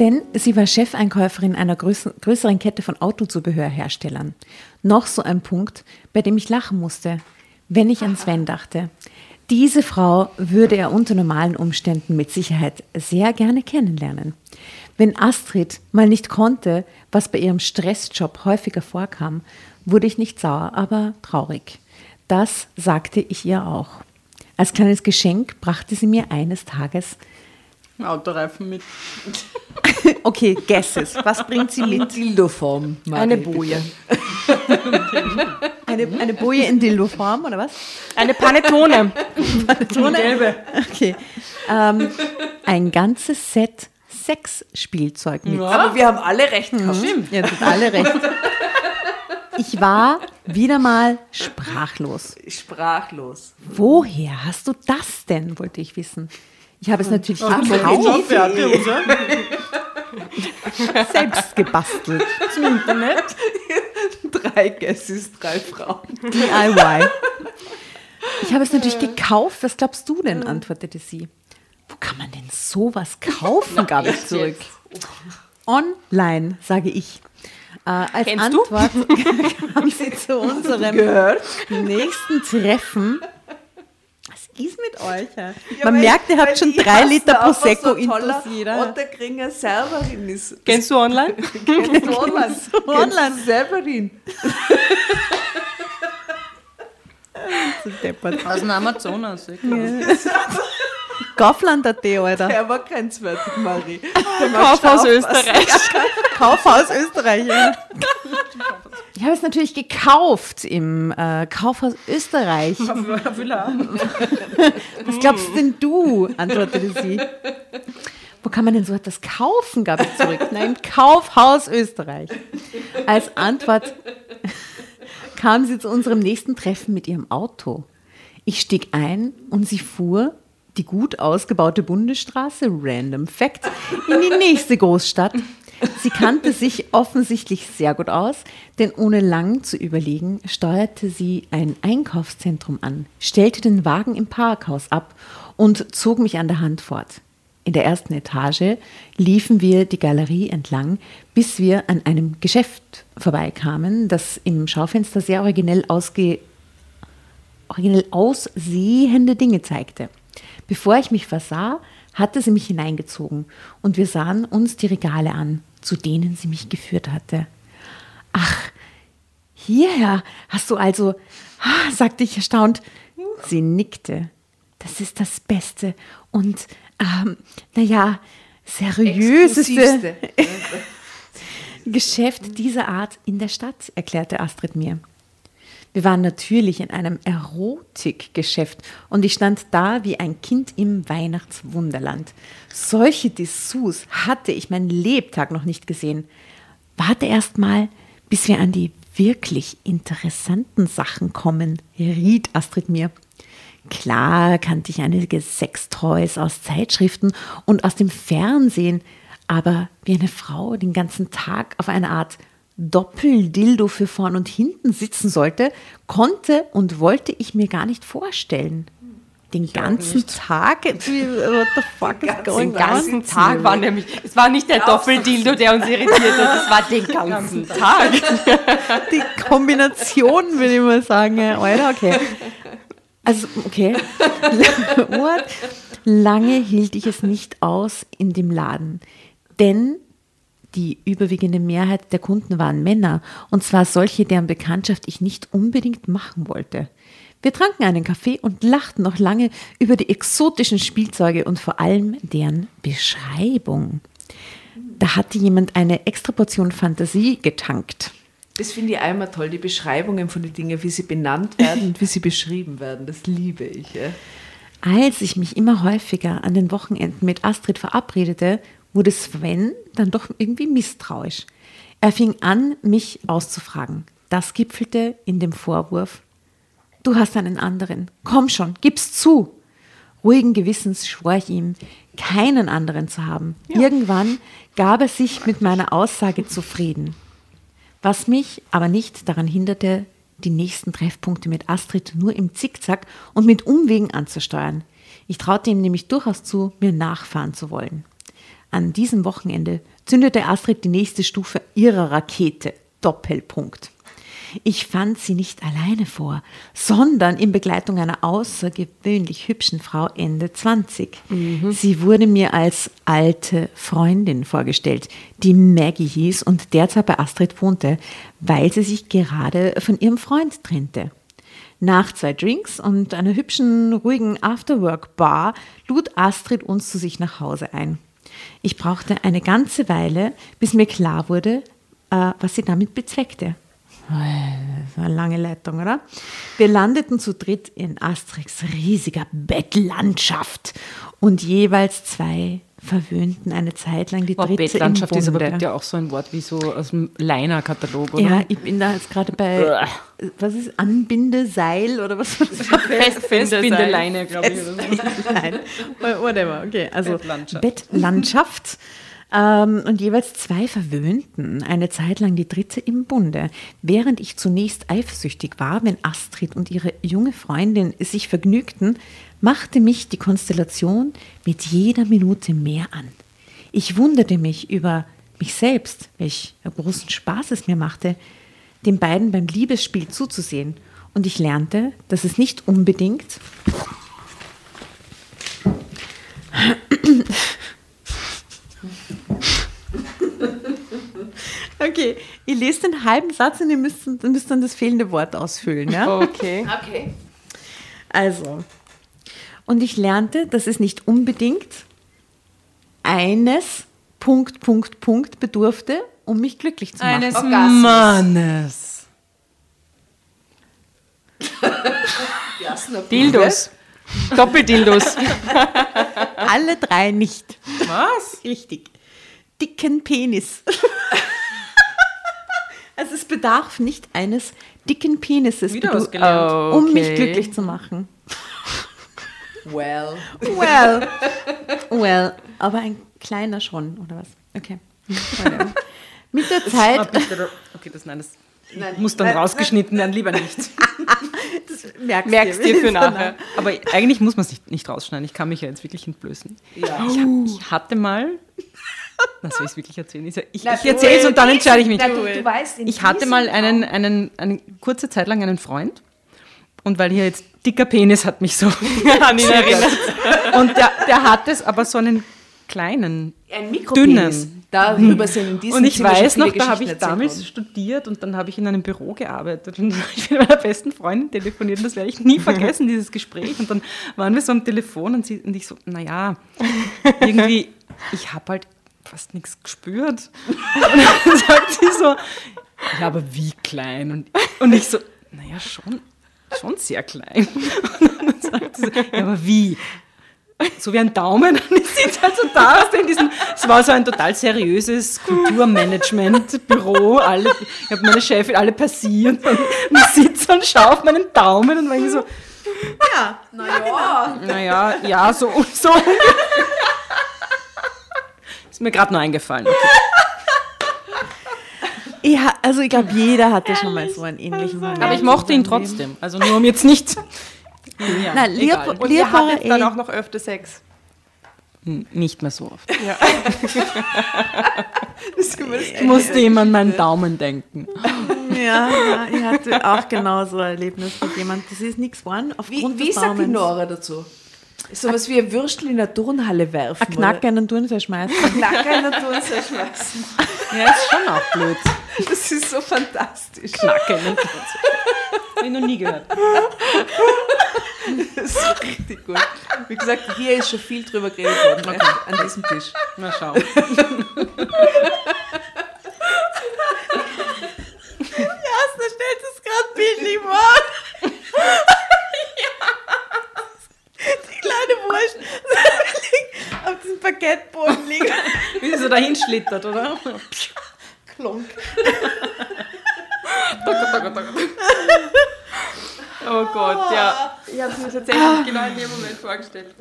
Denn sie war Chefeinkäuferin einer größ- größeren Kette von Autozubehörherstellern. Noch so ein Punkt, bei dem ich lachen musste, wenn ich an Sven dachte. Diese Frau würde er unter normalen Umständen mit Sicherheit sehr gerne kennenlernen. Wenn Astrid mal nicht konnte, was bei ihrem Stressjob häufiger vorkam, wurde ich nicht sauer, aber traurig. Das sagte ich ihr auch. Als kleines Geschenk brachte sie mir eines Tages Autoreifen mit. [LAUGHS] Okay, Guesses. Was bringt sie mit? Dildo-Form. Eine Boje. [LAUGHS] Eine, eine Boje in Dildo-Form oder was? Eine Panettone. [LAUGHS] Gelbe. Okay. Ähm, ein ganzes Set Sexspielzeug mit. Aber wir haben alle recht gehabt. Stimmt. Ihr habt alle recht. Ich war wieder mal sprachlos. Sprachlos. Woher hast du das denn, wollte ich wissen. Ich habe es natürlich Ach, gekauft, Fertighose. [LAUGHS] selbst gebastelt. Zum Internet. Drei Guesses, drei Frauen. DIY. Ich habe es natürlich gekauft. Was glaubst du denn? antwortete sie. Wo kann man denn sowas kaufen? gab ich zurück. Online, sage ich. Äh, als Kennst du? Antwort [LAUGHS] kam sie zu unserem nächsten Treffen. Ist mit euch? ja? Man merkt, ihr habt schon drei Liter Prosecco intus jeder. Und der Kringer Serverin ist. [LAUGHS] Kennst du online? [LAUGHS] Kennst du online? [LAUGHS] online. Kennst du Serverin. Aus dem Amazonas. ja, klar. Kaufland.at, Alter. Der war kein Zwerg, Marie. Kaufhaus Österreich. [LAUGHS] Kaufhaus Österreich. Ja. Ich habe es natürlich gekauft im äh, Kaufhaus Österreich. Was glaubst denn du? antwortete sie. Wo kann man denn so etwas kaufen? gab ich zurück. Nein, im Kaufhaus Österreich. Als Antwort kam sie zu unserem nächsten Treffen mit ihrem Auto. Ich stieg ein und sie fuhr die gut ausgebaute Bundesstraße, random fact, in die nächste Großstadt. Sie kannte sich offensichtlich sehr gut aus, denn ohne lang zu überlegen, steuerte sie ein Einkaufszentrum an, stellte den Wagen im Parkhaus ab und zog mich an der Hand fort. In der ersten Etage liefen wir die Galerie entlang, bis wir an einem Geschäft vorbeikamen, das im Schaufenster sehr originell, ausge originell aussehende Dinge zeigte. Bevor ich mich versah, hatte sie mich hineingezogen und wir sahen uns die Regale an, zu denen sie mich geführt hatte. Ach, hierher hast du also, ah, sagte ich erstaunt. Sie nickte. Das ist das Beste und, ähm, naja, seriöseste. [LAUGHS] Geschäft dieser Art in der Stadt, erklärte Astrid mir. Wir waren natürlich in einem Erotikgeschäft und ich stand da wie ein Kind im Weihnachtswunderland. Solche Dessous hatte ich mein Lebtag noch nicht gesehen. Warte erst mal, bis wir an die wirklich interessanten Sachen kommen, riet Astrid mir. Klar kannte ich einige Sextoys aus Zeitschriften und aus dem Fernsehen, aber wie eine Frau den ganzen Tag auf eine Art Doppeldildo für vorn und hinten sitzen sollte, konnte und wollte ich mir gar nicht vorstellen. Den ganzen Tag? [LAUGHS] What the fuck is going Den ganzen Tag war nämlich, es war nicht der Doppeldildo, der uns irritiert hat, es war den ganzen Tag. [LAUGHS] Die Kombination, würde ich mal sagen. Alter, okay. Also, okay. [LAUGHS] What? Lange hielt ich es nicht aus in dem Laden, denn die überwiegende Mehrheit der Kunden waren Männer, und zwar solche, deren Bekanntschaft ich nicht unbedingt machen wollte. Wir tranken einen Kaffee und lachten noch lange über die exotischen Spielzeuge und vor allem deren Beschreibung. Da hatte jemand eine extra Portion Fantasie getankt. Das finde ich einmal toll, die Beschreibungen von den Dingen, wie sie benannt werden und wie sie beschrieben werden. Das liebe ich. Ja. Als ich mich immer häufiger an den Wochenenden mit Astrid verabredete, wurde Sven dann doch irgendwie misstrauisch. Er fing an, mich auszufragen. Das gipfelte in dem Vorwurf, du hast einen anderen. Komm schon, gib's zu. Ruhigen Gewissens schwor ich ihm, keinen anderen zu haben. Irgendwann gab er sich mit meiner Aussage zufrieden. Was mich aber nicht daran hinderte, die nächsten Treffpunkte mit Astrid nur im Zickzack und mit Umwegen anzusteuern. Ich traute ihm nämlich durchaus zu, mir nachfahren zu wollen. An diesem Wochenende zündete Astrid die nächste Stufe ihrer Rakete. Doppelpunkt. Ich fand sie nicht alleine vor, sondern in Begleitung einer außergewöhnlich hübschen Frau Ende 20. Sie wurde mir als alte Freundin vorgestellt, die Maggie hieß und derzeit bei Astrid wohnte, weil sie sich gerade von ihrem Freund trennte. Nach zwei Drinks und einer hübschen, ruhigen Afterwork-Bar lud Astrid uns zu sich nach Hause ein. Ich brauchte eine ganze Weile, bis mir klar wurde, äh, was sie damit bezweckte. Das war eine lange Leitung, oder? Wir landeten zu dritt in Asterix riesiger Bettlandschaft und jeweils zwei verwöhnten eine Zeit lang die Boah, dritte Bettlandschaft ist aber ja auch so ein Wort wie so aus dem Leiner-Katalog, oder? Ja, ich bin da jetzt gerade bei, was ist Anbindeseil oder was? [LAUGHS] Fest, Festbindeleine, glaube ich. Oder so. Nein, whatever, okay. Also Bettlandschaft. Bettlandschaft. Ähm, und jeweils zwei verwöhnten, eine Zeit lang die dritte im Bunde. Während ich zunächst eifersüchtig war, wenn Astrid und ihre junge Freundin sich vergnügten, machte mich die Konstellation mit jeder Minute mehr an. Ich wunderte mich über mich selbst, welch großen Spaß es mir machte, den beiden beim Liebesspiel zuzusehen. Und ich lernte, dass es nicht unbedingt Okay, ich lese den halben Satz und ihr müsst, müsst dann das fehlende Wort ausfüllen. Ja? [LAUGHS] Okay. Okay. Also, und ich lernte, dass es nicht unbedingt eines Punkt, Punkt, Punkt bedurfte, um mich glücklich zu machen. Eines Orgasmus. Mannes. [LAUGHS] Dildos. Doppeldildos. [LAUGHS] Alle drei nicht. Was? Richtig. Dicken Penis. Also es bedarf nicht eines dicken Penises, Wieder was gelernt. um mich glücklich zu machen. Well. Well, well, aber ein kleiner schon, oder was? Okay. [LAUGHS] Mit der Zeit, Okay, das, nein, das muss dann rausgeschnitten werden, lieber nicht. [LAUGHS] merkst, Merkst dir für [LAUGHS] nachher. Aber eigentlich muss man es nicht, nicht rausschneiden. Ich kann mich ja jetzt wirklich entblößen. Ja. Ich, hab, ich hatte mal. Was soll ich es wirklich erzählen? Ich, ich, Na, ich erzähle es und dann entscheide ich mich. Na, du, du weißt, Ich hatte mal einen, einen, eine kurze Zeit lang einen Freund. Und weil hier jetzt dicker Penis hat mich so [LAUGHS] an ihn erinnert. Und der, der hat es aber so einen kleinen. ein dünnen. Darüber sind in diesem Und ich weiß noch, da habe ich damals worden. studiert und dann habe ich in einem Büro gearbeitet und [LAUGHS] ich bin mit meiner besten Freundin telefoniert und das werde ich nie vergessen, dieses Gespräch. Und dann waren wir so am Telefon und, sie, und ich so, naja, irgendwie, ich habe halt fast nichts gespürt. Und dann [LAUGHS] sagt sie so, ja, aber wie klein? Und, und ich so, naja, schon, schon sehr klein. Und dann sagt sie so, ja, aber wie? so wie ein Daumen. [LAUGHS] Und ich sitze halt so da, in diesem, es war so ein total seriöses Kulturmanagement-Büro. Alle, ich habe meine Chefin alle passiert und ich sitze und schaue auf meinen Daumen und denke so, Naja, naja, ja, so, so. Ist mir gerade nur eingefallen. Okay. [LAUGHS] Ja, also ich glaube, jeder hatte schon mal so einen ähnlichen Moment. Aber ich mochte ihn trotzdem. Also nur um jetzt nicht. [LAUGHS] Ja, Na, egal. lieb, Und ihr liebbarer hattet dann auch noch öfter Sex. Nicht mehr so oft. Ja. [LAUGHS] Ich musste immer an meinen Daumen denken. Ja, ja, ich hatte auch genau so ein Erlebnis mit jemandem. Das ist nichts geworden. wie, wie sagt die. Nora dazu? Sowas wie ein Würstel in der Turnhalle werfen. Ein Knacker in den Turnseil schmeißen. Oder? Knacker in der Turnhalle schmeißen. [LAUGHS] Ja, ist schon auch blöd. Das ist so fantastisch. Knacke. Ne? Habe ich noch nie gehört. Das ist richtig gut. Wie gesagt, hier ist schon viel drüber geredet worden äh, an diesem Tisch. Mal schauen. Du stellst es gerade bildlich vor. [LAUGHS] [LAUGHS] Die kleine Wurst [LAUGHS] auf diesem Parkettboden liegt. Wie sie so dahin schlittert, oder? Klonk. Oh Gott, ja. Ich habe es mir tatsächlich genau in dem Moment vorgestellt.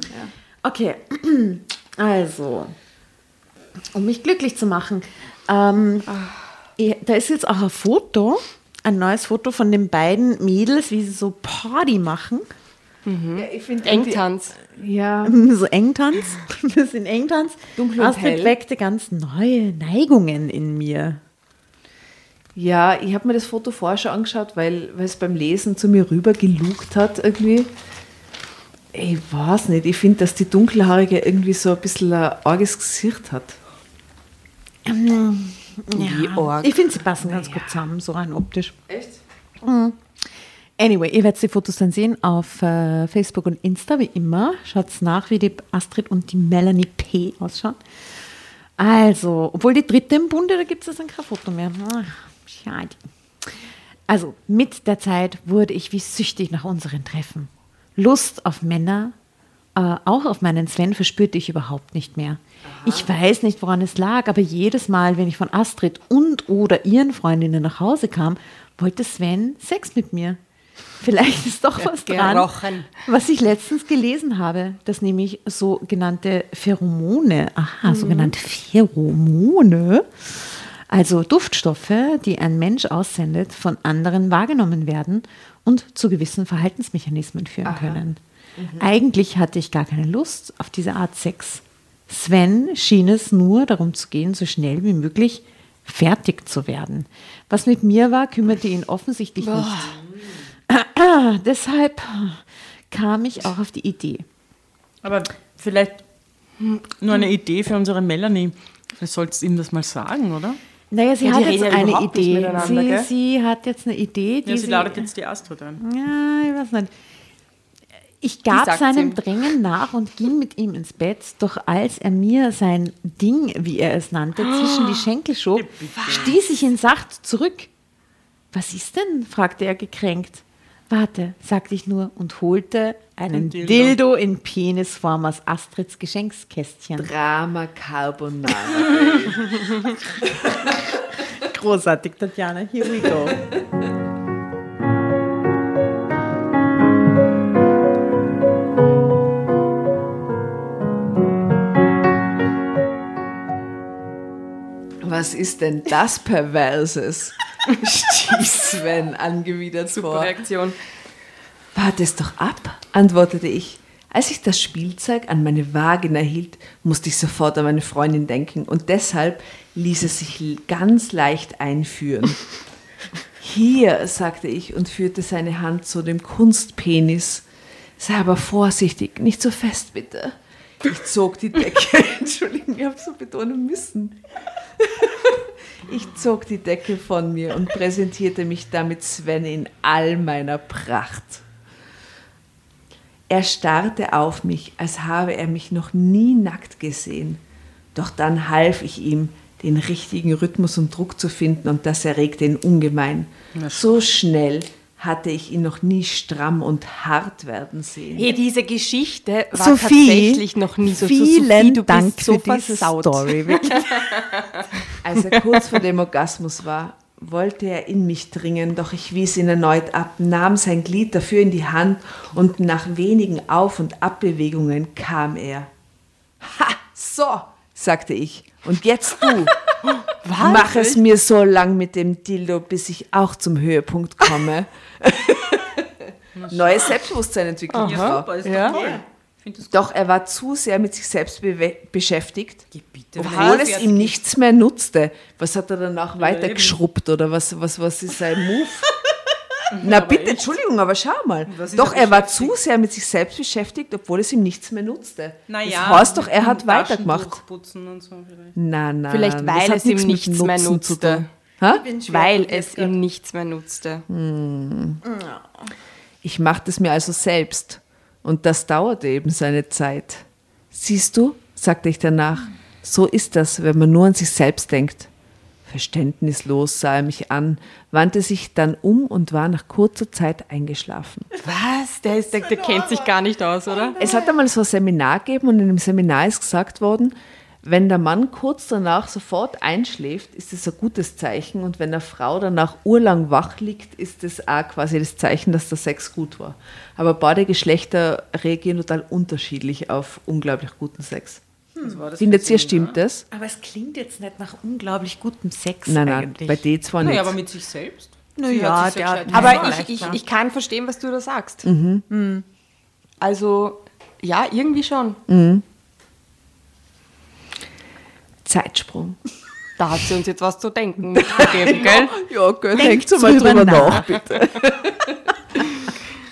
Okay, [CLEARS THROAT] also, um mich glücklich zu machen, ähm, eh, da ist jetzt auch ein Foto, ein neues Foto von den beiden Mädels, wie sie so Party machen. Ja, ich finde irgendwie- Engtanz. Ja. [LAUGHS] So Engtanz, [LAUGHS] ein bisschen Engtanz. Dunkel und Astrid hell. weckte ganz neue Neigungen in mir. Ja, ich habe mir das Foto vorher schon angeschaut, weil, weil es beim Lesen zu mir rüber gelugt hat irgendwie. Ich weiß nicht, ich finde, dass die Dunkelhaarige irgendwie so ein bisschen ein arges Gesicht hat. Wie arg. Ich finde, sie passen ganz gut zusammen, so rein optisch. Echt? Anyway, ihr werdet die Fotos dann sehen auf äh, Facebook und Insta, wie immer. Schaut nach, wie die Astrid und die Melanie P. ausschauen. Also, obwohl die dritte im Bunde, da gibt es dann kein Foto mehr. Ach, schade. Also, mit der Zeit wurde ich wie süchtig nach unseren Treffen. Lust auf Männer, äh, auch auf meinen Sven verspürte ich überhaupt nicht mehr. Ich weiß nicht, woran es lag, aber jedes Mal, wenn ich von Astrid und oder ihren Freundinnen nach Hause kam, wollte Sven Sex mit mir. Vielleicht ist doch was dran, Gerochen. was ich letztens gelesen habe, dass nämlich sogenannte Pheromone, aha, sogenannte Pheromone, also Duftstoffe, die ein Mensch aussendet, von anderen wahrgenommen werden und zu gewissen Verhaltensmechanismen führen können. Eigentlich hatte ich gar keine Lust auf diese Art Sex. Sven schien es nur darum zu gehen, so schnell wie möglich fertig zu werden. Was mit mir war, kümmerte ihn offensichtlich nicht. Deshalb kam ich auch auf die Idee. Aber vielleicht nur eine Idee für unsere Melanie. Vielleicht sollst du ihm das mal sagen, oder? Naja, sie Ja, hat jetzt eine Idee. Sie, sie hat jetzt eine Idee, Ja, sie ladet jetzt die Astrid ein. Ja, ich weiß nicht. Ich gab seinem ihm. Drängen nach und ging mit ihm ins Bett, doch als er mir sein Ding, wie er es nannte, zwischen die Schenkel schob, stieß ich ihn sacht zurück. Was ist denn? fragte er gekränkt. Warte, sagte ich nur und holte einen Ein Dildo. Dildo. in Penisform aus Astrids Geschenkskästchen. Drama Carbonara. [LAUGHS] Großartig, Tatjana. Here we go. Was ist denn das Perverses? [LAUGHS] stieß Sven angewidert vor. Reaktion. Warte es doch ab, antwortete ich. Als ich das Spielzeug an meine Vagina hielt, musste ich sofort an meine Freundin denken und deshalb ließ es sich ganz leicht einführen. [LAUGHS] Hier, sagte ich und führte seine Hand zu dem Kunstpenis. Sei aber vorsichtig, nicht so fest bitte. Ich zog die Decke, [LAUGHS] Entschuldigung, ich habe so betonen müssen. [LAUGHS] Ich zog die Decke von mir und präsentierte mich damit Sven in all meiner Pracht. Er starrte auf mich, als habe er mich noch nie nackt gesehen. Doch dann half ich ihm, den richtigen Rhythmus und Druck zu finden und das erregte ihn ungemein. So schnell hatte ich ihn noch nie stramm und hart werden sehen. Hey, diese Geschichte war Sophie, tatsächlich noch nie so. Vielen Sophie, du Dank bist so für diese versaut. Story. Wirklich. [LAUGHS] Als er kurz vor dem Orgasmus war, wollte er in mich dringen, doch ich wies ihn erneut ab, nahm sein Glied dafür in die Hand und nach wenigen Auf- und Abbewegungen kam er. Ha, so, sagte ich. Und jetzt du. [LAUGHS] Mach es mir so lang mit dem Dildo, bis ich auch zum Höhepunkt komme. [LAUGHS] Neues Selbstbewusstsein entwickelt. Super, ist Ja. doch toll. Doch er war zu sehr mit sich selbst beschäftigt. bitte, Obwohl es ihm nichts mehr nutzte. Was hat er danach weitergeschrubbt oder was, was, was ist sein Move? [LAUGHS] Na bitte, Entschuldigung, aber schau mal. Doch, er war zu sehr mit sich selbst beschäftigt, obwohl es ihm nichts mehr nutzte. Naja, das heißt doch, er hat weitergemacht. durchputzen und so vielleicht. Na, na, Vielleicht weil es ihm mit nichts mehr nutzte. Weil es ihm nichts mehr nutzte. Ich machte es mir also selbst. Und das dauerte eben seine Zeit. Siehst du, sagte ich danach, so ist das, wenn man nur an sich selbst denkt. Verständnislos sah er mich an, wandte sich dann um und war nach kurzer Zeit eingeschlafen. Was? Der, ist, der, der kennt sich gar nicht aus, oder? Es hat einmal so ein Seminar gegeben und in dem Seminar ist gesagt worden, wenn der Mann kurz danach sofort einschläft, ist es ein gutes Zeichen und wenn eine Frau danach urlang wach liegt, ist es auch quasi das Zeichen, dass der Sex gut war. Aber beide Geschlechter reagieren total unterschiedlich auf unglaublich guten Sex. Was war das Findet für ihr, stimmt das? Aber es klingt jetzt nicht nach unglaublich gutem Sex Nein, nein, eigentlich. bei D zwar nicht. Naja, aber mit sich selbst. Na Sie ja, hat sich der- gescheit- Aber ich, ich, ich kann verstehen, was du da sagst. Mhm. Also, ja, irgendwie schon. Zeitsprung. Da hat sie uns jetzt was zu denken [LAUGHS] mitgegeben, gell? Ja, gell, Denkt mal drüber drüber nach. nach, bitte. [LAUGHS]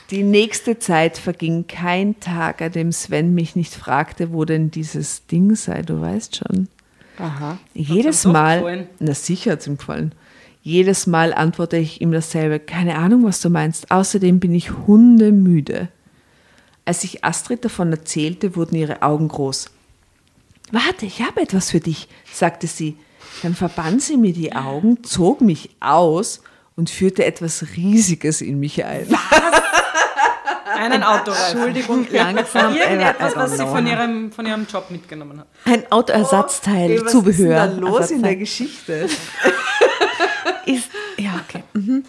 Die nächste Zeit verging kein Tag, an dem Sven mich nicht fragte, wo denn dieses Ding sei, du weißt schon. Aha. Jedes Mal, na sicher hat es ihm gefallen. Jedes Mal antworte ich ihm dasselbe. Keine Ahnung, was du meinst. Außerdem bin ich hundemüde. Als ich Astrid davon erzählte, wurden ihre Augen groß. Warte, ich habe etwas für dich, sagte sie. Dann verband sie mir die Augen, zog mich aus und führte etwas Riesiges in mich ein. Einen Autoreifen. Entschuldigung, [LAUGHS] langsam. Irgendetwas, don't was sie know. von ihrem, von ihrem Job mitgenommen hat. Ein Autoersatzteil, Ey, was Zubehör. ist denn da los in der. Geschichte? [LAUGHS] Ist, ja, okay. Mhm.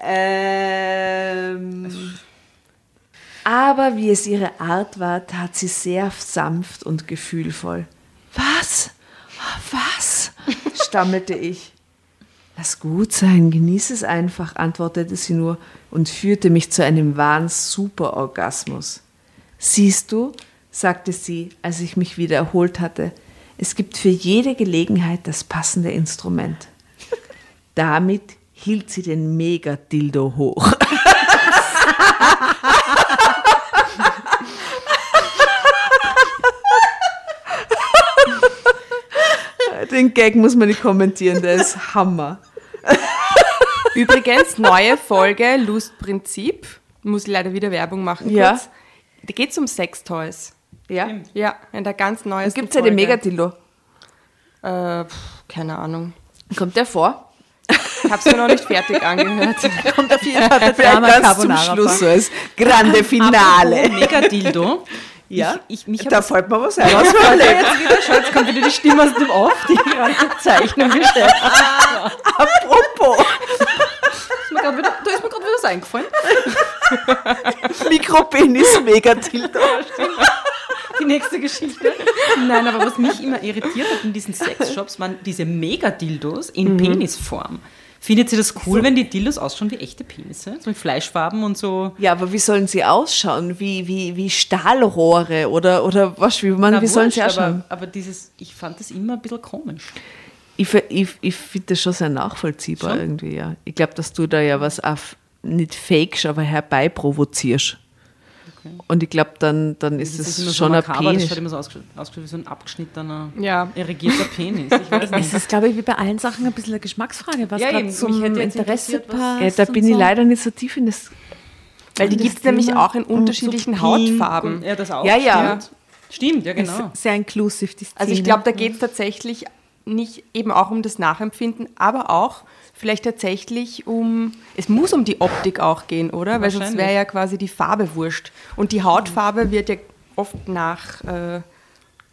Ähm, aber wie es ihre Art war, tat sie sehr sanft und gefühlvoll. Was? Was? stammelte ich. Lass gut sein, genieß es einfach, antwortete sie nur und führte mich zu einem wahren Superorgasmus. Siehst du, sagte sie, als ich mich wieder erholt hatte, es gibt für jede Gelegenheit das passende Instrument. Damit hielt sie den Megadildo hoch. [LAUGHS] Den Gag muss man nicht kommentieren, der ist Hammer. Übrigens, neue Folge, Lustprinzip. Muss leider wieder Werbung machen. Ja. Kurz. Da geht es um Sextoys. Ja? Ja, in der ganz neuen Gibt es ja den Megadildo. Äh, keine Ahnung. Kommt der vor? Ich habe es mir noch nicht fertig angehört. [LAUGHS] Kommt auf jeden Fall [LAUGHS] der Vielleicht ganz zum Schluss so als [LAUGHS] grande Finale. Mega-Dildo. Ja? Ich, ich, mich Da fällt mir was ein. Was war jetzt wieder? Jetzt kommt wieder die Stimme aus dem Off, die gerade die Zeichnung gestellt. Apropos, mir grad wieder, da ist mir gerade wieder was eingefallen. [LAUGHS] Mikropenis Megadildo. Die nächste Geschichte. Nein, aber was mich immer irritiert hat in diesen Sexshops, waren diese Mega-Dildos in Penisform. Findet ihr das cool, wenn die Dildos ausschauen wie echte Penisse? So mit Fleischfarben und so. Ja, aber wie sollen sie ausschauen? Wie, wie, wie Stahlrohre oder, oder was? Wie, man, Na, wie sollen sie wurscht, ausschauen? aber, aber dieses, ich fand das immer ein bisschen komisch. Ich, ich, ich finde das schon sehr nachvollziehbar Schon? irgendwie, ja. Ich glaube, dass du da ja was auf, nicht fakest, aber herbeiprovozierst. Und ich glaube, dann, dann ist Das es schon so ein makaber, das Penis. schaut immer so ausgeschnitten wie so ein abgeschnittener, Ja. irrigierter Penis. Ich weiß [LAUGHS] Es ist, glaube ich, wie bei allen Sachen ein bisschen eine Geschmacksfrage, was Ja, gerade zum Mich hätte jetzt Interesse passt. Ja, da bin ich so. leider nicht so tief in das. Weil die gibt es nämlich auch in unterschiedlichen Pink Hautfarben. und- Ja, das auch. Ja, ja. Stimmt, Stimmt ja, genau. Ist sehr inclusive, die Szene. Also ich glaube, da geht es tatsächlich nicht eben auch um das Nachempfinden, aber auch vielleicht tatsächlich um, es muss um die Optik auch gehen, oder? Weil sonst wäre ja quasi die Farbe wurscht. Und die Hautfarbe wird ja oft nach äh,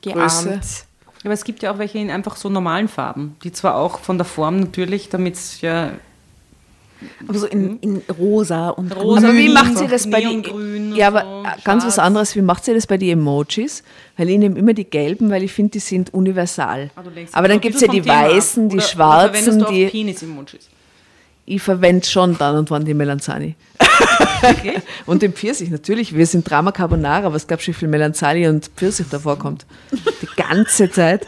geahmt. Aber es gibt ja auch welche in einfach so normalen Farben, die zwar auch von der Form natürlich, damit es ja aber so in, in rosa und Rosa, Aber wie Grün, macht sie das bei den Ja, aber so, ganz was schwarz. anderes, wie macht sie das bei den Emojis? Weil ich nehme immer die gelben, weil ich finde, die sind universal. Lenkst aber dann gibt es ja die Thema weißen, die Oder- oder schwarzen, auch die Penis-Emojis. ich verwende schon dann und wann die Melanzani. Okay. [LAUGHS] Und den Pfirsich, natürlich. Wir sind Drama Carbonara, was gab schon viel Melanzani und Pfirsich davor kommt. Die ganze Zeit.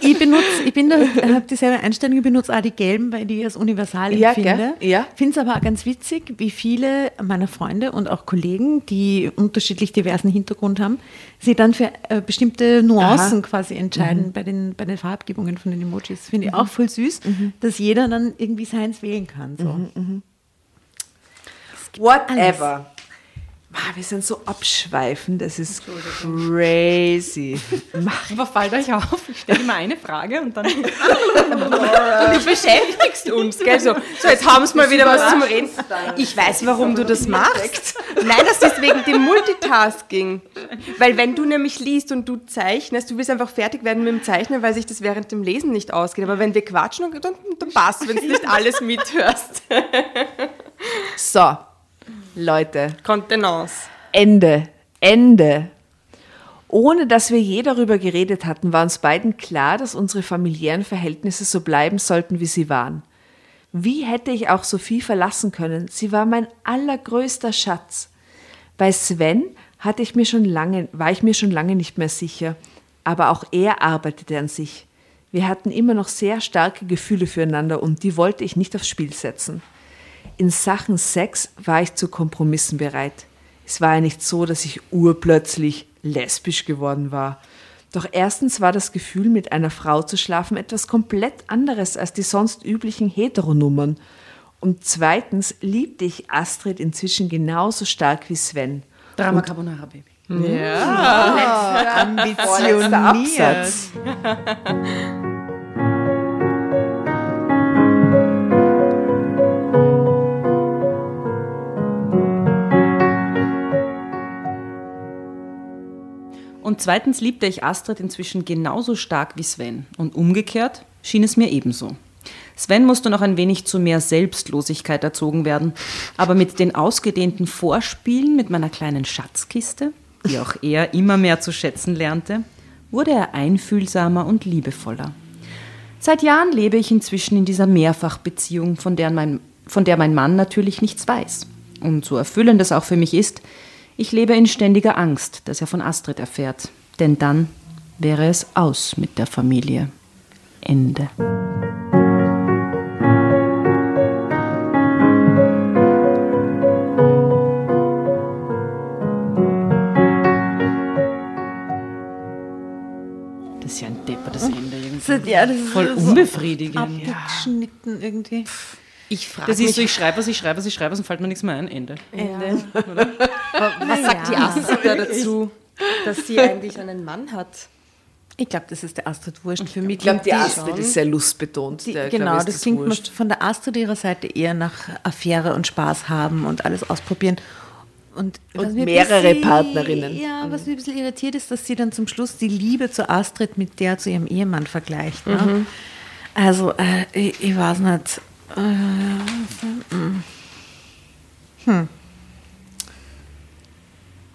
Ich benutze, ich bin da, habe dieselbe Einstellung, ich benutze auch die gelben, weil ich die als universal Ja, empfinde. gell? Ja. Finde es aber auch ganz witzig, wie viele meiner Freunde und auch Kollegen, die unterschiedlich diversen Hintergrund haben, sich dann für äh, bestimmte Nuancen quasi entscheiden bei, den, bei den Farbgebungen von den Emojis. Finde ich auch voll süß, dass jeder dann irgendwie seins wählen kann. So. Whatever. Ah, wir sind so abschweifend, das ist crazy. [LAUGHS] Aber fällt euch auf, ich stelle immer eine Frage und dann. und [LAUGHS] du beschäftigst uns, Gell, so, so, jetzt haben sie mal wieder was zum Reden. Ich weiß, warum du das machst. Nein, das ist wegen dem Multitasking. Weil wenn du nämlich liest und du zeichnest, du willst einfach fertig werden mit dem Zeichnen, weil sich das während dem Lesen nicht ausgeht. Aber wenn wir quatschen, dann, dann passt, wenn du nicht [LAUGHS] alles mithörst. So, Leute, Kontenance. Ende, Ende. Ohne dass wir je darüber geredet hatten, war uns beiden klar, dass unsere familiären Verhältnisse so bleiben sollten, wie sie waren. Wie hätte ich auch Sophie verlassen können? Sie war mein allergrößter Schatz. Bei Sven hatte ich mir schon lange, war ich mir schon lange nicht mehr sicher, aber auch er arbeitete an sich. Wir hatten immer noch sehr starke Gefühle füreinander und die wollte ich nicht aufs Spiel setzen. In Sachen Sex war ich zu Kompromissen bereit. Es war ja nicht so, dass ich urplötzlich lesbisch geworden war. Doch erstens war das Gefühl, mit einer Frau zu schlafen, etwas komplett anderes als die sonst üblichen Heteronummern. Und zweitens liebte ich Astrid inzwischen genauso stark wie Sven. Drama Carbonara Baby. Ambitioniert. Absatz. [LAUGHS] Und zweitens liebte ich Astrid inzwischen genauso stark wie Sven. Und umgekehrt schien es mir ebenso. Sven musste noch ein wenig zu mehr Selbstlosigkeit erzogen werden. Aber mit den ausgedehnten Vorspielen mit meiner kleinen Schatzkiste, die auch er immer mehr zu schätzen lernte, wurde er einfühlsamer und liebevoller. Seit Jahren lebe ich inzwischen in dieser Mehrfachbeziehung, von der, mein, von der mein Mann natürlich nichts weiß. Und so erfüllend es auch für mich ist, ich lebe in ständiger Angst, dass er von Astrid erfährt. Denn dann wäre es aus mit der Familie. Ende. Das ist ja ein deppertes Ende irgendwie. Ja, das ist Voll so unbefriedigend. abgeschnitten irgendwie. Ich frage Das ist mich, so, ich schreibe was, ich schreibe was, ich schreibe was und fällt mir nichts mehr ein. Ende. [LAUGHS] was sagt die Astrid da dazu, dass sie eigentlich einen Mann hat? Ich glaube, das ist der Astrid wurscht. Für mich Ich glaube, die Astrid ist sehr lustbetont. Die, Der, genau, glaub ist das klingt wurscht. von der Astrid ihrer Seite eher nach Affäre und Spaß haben und alles ausprobieren. Und, ein mehrere bisschen- Partnerinnen. Ja, was mir ein bisschen irritiert ist, dass sie dann zum Schluss die Liebe zu Astrid mit der zu ihrem Ehemann vergleicht. Ne? Also, äh, ich, ich weiß nicht. Äh, hm. Hm.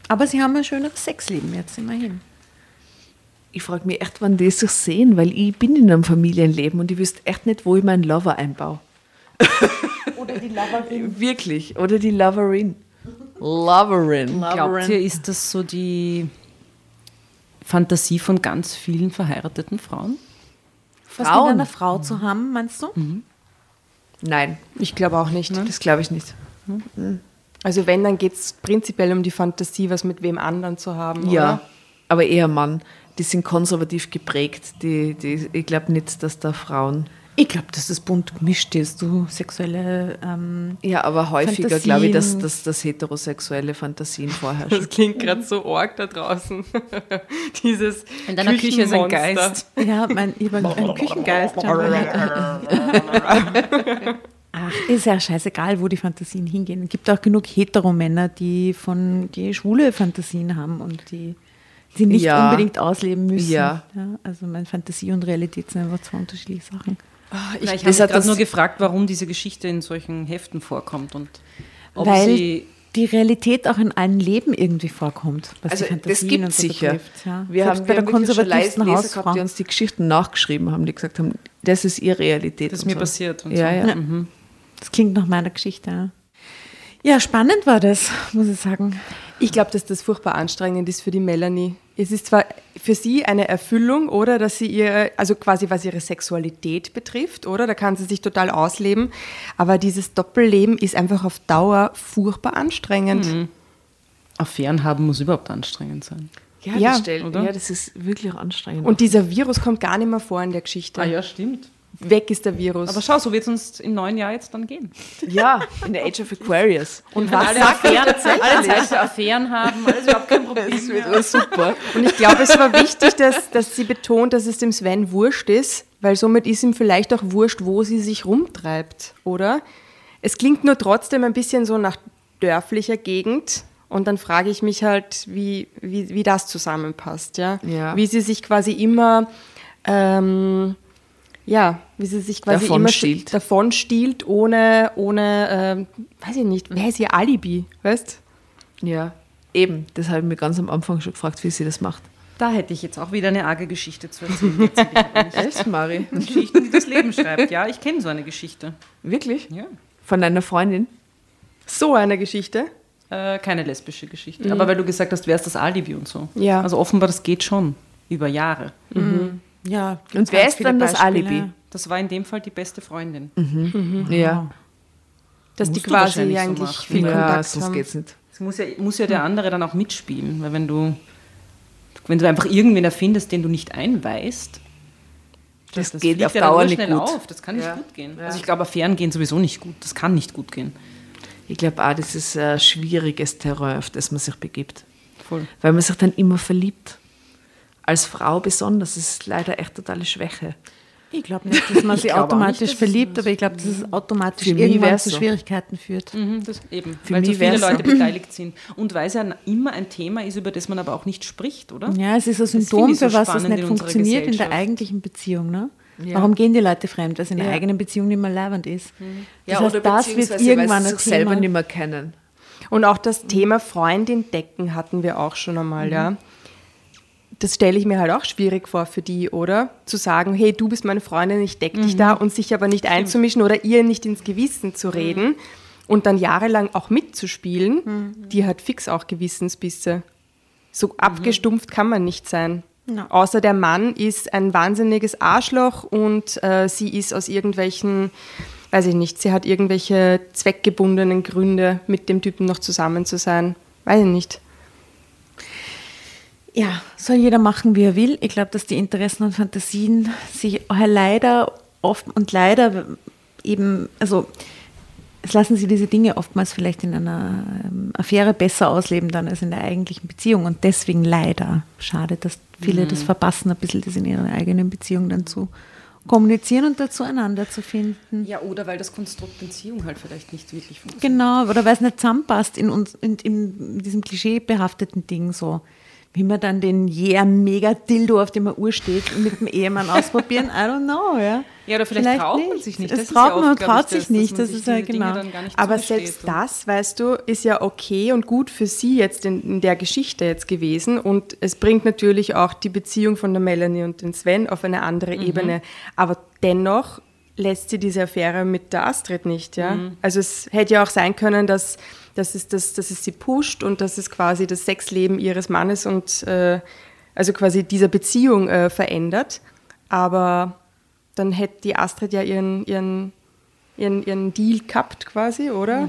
Aber sie haben ein schöneres Sexleben jetzt immerhin. Ich frage mich echt, wann die sich sehen, weil ich bin in einem Familienleben und ich wüsste echt nicht, wo ich meinen Lover einbaue. [LAUGHS] Oder die Loverin. Wirklich. Oder die Loverin. Loverin. Glaubt ihr, ist das so die Fantasie von ganz vielen verheirateten Frauen? Was Frauen. mit einer Frau zu haben, meinst du? Nein, Ich glaube auch nicht. das glaube ich nicht. Also wenn, dann geht es prinzipiell um die Fantasie, was mit wem anderen zu haben, Ja, oder? aber eher Mann. Die sind konservativ geprägt. Die, die, ich glaube nicht, dass da Frauen. Ich glaube, dass es bunt gemischt ist, du sexuelle. Ähm, Ja, aber häufiger glaube ich, dass, dass, dass heterosexuelle Fantasien vorherrschen. Das klingt gerade so arg da draußen. [LAUGHS] Dieses In deiner Küche ist ein. Geist. ja, mein, ich hab einen Küchengeist. Ach, ist ja scheißegal, wo die Fantasien hingehen. Es gibt auch genug Heteromänner, die von die schwule Fantasien haben und die sie nicht Ja. unbedingt ausleben müssen. Ja. also meine Fantasie und Realität sind einfach zwei unterschiedliche Sachen. Ich, ich habe gerade nur gefragt, warum diese Geschichte in solchen Heften vorkommt und ob Weil sie die Realität auch in allen Leben irgendwie vorkommt, was Also die das Fantasien gibt und so sicher. betrifft. Ja. Wir Selbst haben, bei wir der konservativsten Leser Hausfrau. gehabt, die uns die Geschichten nachgeschrieben haben, die gesagt haben, das ist ihre Realität. das ist mir so. passiert. Und Ja, so. ja. Das klingt nach meiner Geschichte. Ja. spannend war das, muss ich sagen. Ich glaube, dass das furchtbar anstrengend ist für die Melanie. Es ist zwar für sie eine Erfüllung, oder, dass sie ihr, also quasi was ihre Sexualität betrifft, oder, da kann sie sich total ausleben, aber dieses Doppelleben ist einfach auf Dauer furchtbar anstrengend. Affären haben muss überhaupt anstrengend sein. Ja, Ja, das, stellt, oder? ja, das ist wirklich auch anstrengend. Und dieser Virus kommt gar nicht mehr vor in der Geschichte. Ah ja, stimmt. Weg ist der Virus. Aber schau, so wird es uns im neuen Jahr jetzt dann gehen. ja, in der Age of Aquarius. [LAUGHS] Und was alle Affären, alle Zeit Affären haben, alles überhaupt kein [LAUGHS] Problem. Das wird aber super. Und ich glaube, es war wichtig, dass, dass sie betont, dass es dem Sven wurscht ist, weil somit ist ihm vielleicht auch wurscht, wo sie sich rumtreibt, oder? Es klingt nur trotzdem ein bisschen so nach dörflicher Gegend. Und dann frage ich mich halt, wie, wie, wie das zusammenpasst, ja? Ja. Wie sie sich quasi immer, ähm, ja, wie sie sich quasi Davon immer stiehlt. davon stiehlt, ohne, ohne ähm, weiß ich nicht, wer ist ihr Alibi, weißt Ja, eben. Das habe ich mir ganz am Anfang schon gefragt, wie sie das macht. Da hätte ich jetzt auch wieder eine arge Geschichte zu erzählen. [LAUGHS] Echt, Mari? Geschichten, die das Leben schreibt. Ja, ich kenne so eine Geschichte. Wirklich? Ja. Von deiner Freundin? So eine Geschichte. Äh, keine lesbische Geschichte. Aber weil du gesagt hast, wer ist das Alibi und so. Ja. Also offenbar, das geht schon über Jahre. Ja, Und wer ist dann das Alibi? Das war in dem Fall die beste Freundin. Ja. Dass Musst die quasi so eigentlich. Mhm. viel ja, Kontakt sonst haben. geht's nicht. Es muss ja, muss ja der andere dann auch mitspielen, weil wenn du Wenn du einfach irgendwen erfindest, den du nicht einweist, Das, geht fliegt auf ja Dauer nicht schnell gut. auf. Das kann nicht Ja. gut gehen. Ja. Also ich glaube, Affären gehen sowieso nicht gut. Das kann nicht gut gehen. Ich glaube auch, das ist ein schwieriges Terrain, auf das man sich begibt. Voll. Weil man sich dann immer verliebt. Als Frau besonders. Das ist leider echt totale Schwäche. Ich glaube nicht, dass man [LAUGHS] auch automatisch nicht, verliebt, aber ich glaube, dass es automatisch Für mich irgendwann zu so. Schwierigkeiten führt. Mhm, das eben, Für weil so viele so. Leute beteiligt sind. Und weil es ja immer ein Thema ist, über das man aber auch nicht spricht, oder? Ja, es ist ein Symptom, für was es spannend nicht funktioniert in der eigentlichen Beziehung. Ne? Ja. Warum gehen die Leute fremd? Weil es in der Ja. eigenen Beziehung nicht mehr leibend ist. Das Ja, heißt, oder das wird irgendwann weil sie sich selber nicht mehr kennen. Und auch das Thema Freundin decken hatten wir auch schon einmal, ja. Das stelle ich mir halt auch schwierig vor für die, oder? Zu sagen, hey, du bist meine Freundin, ich deck dich da und sich aber nicht einzumischen oder ihr nicht ins Gewissen zu reden und dann jahrelang auch mitzuspielen, die hat fix auch Gewissensbisse. So abgestumpft kann man nicht sein. Ja. Außer der Mann ist ein wahnsinniges Arschloch und äh, sie ist aus irgendwelchen, weiß ich nicht, sie hat irgendwelche zweckgebundenen Gründe, mit dem Typen noch zusammen zu sein. Weiß ich nicht. Ja, soll jeder machen, wie er will. Ich glaube, dass die Interessen und Fantasien sich leider oft und leider eben, also es lassen sie diese Dinge oftmals vielleicht in einer ähm, Affäre besser ausleben dann als in der eigentlichen Beziehung. Und deswegen leider schade, dass viele das verpassen, ein bisschen das in ihrer eigenen Beziehung dann zu kommunizieren und dazu einander zu finden. Ja, oder weil das Konstrukt Beziehung halt vielleicht nicht wirklich funktioniert. Genau, oder weil es nicht zusammenpasst in, uns, in, in diesem klischeebehafteten Ding so. Wie man dann den yeah mega Dildo, auf dem man Uhr steht, mit dem Ehemann ausprobieren, I don't know, ja. Ja, oder vielleicht traut man sich nicht. Das ist traut ja man oft, traut ich, sich das, nicht, das ist ja genau. Aber selbst das, weißt du, ist ja okay und gut für sie jetzt in, in der Geschichte jetzt gewesen. Und es bringt natürlich auch die Beziehung von der Melanie und den Sven auf eine andere Ebene. Aber dennoch lässt sie diese Affäre mit der Astrid nicht. Ja? Also es hätte ja auch sein können, dass, dass, es, das, dass es sie pusht und dass es quasi das Sexleben ihres Mannes und äh, also quasi dieser Beziehung äh, verändert. Aber dann hätte die Astrid ja ihren, ihren, ihren, ihren Deal gehabt quasi, oder?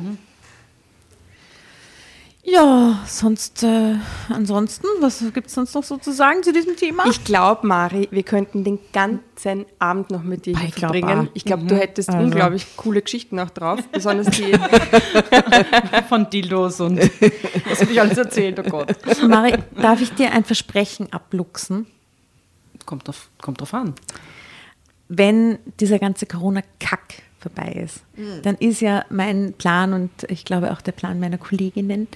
Ja, sonst, äh, ansonsten, was gibt es sonst noch so zu sagen zu diesem Thema? Ich glaube, Mari, wir könnten den ganzen Abend noch mit dir Ich verbringen. Ich glaube, du hättest Also. unglaublich coole Geschichten auch drauf. Besonders die. [LAUGHS] Von Dildos und [LAUGHS] was habe ich alles erzählt, oh Gott. Mari, darf ich dir ein Versprechen abluchsen? Kommt drauf, kommt drauf an. wenn dieser ganze Corona-Kack vorbei ist, dann ist ja mein Plan und ich glaube auch der Plan meiner Kolleginnen,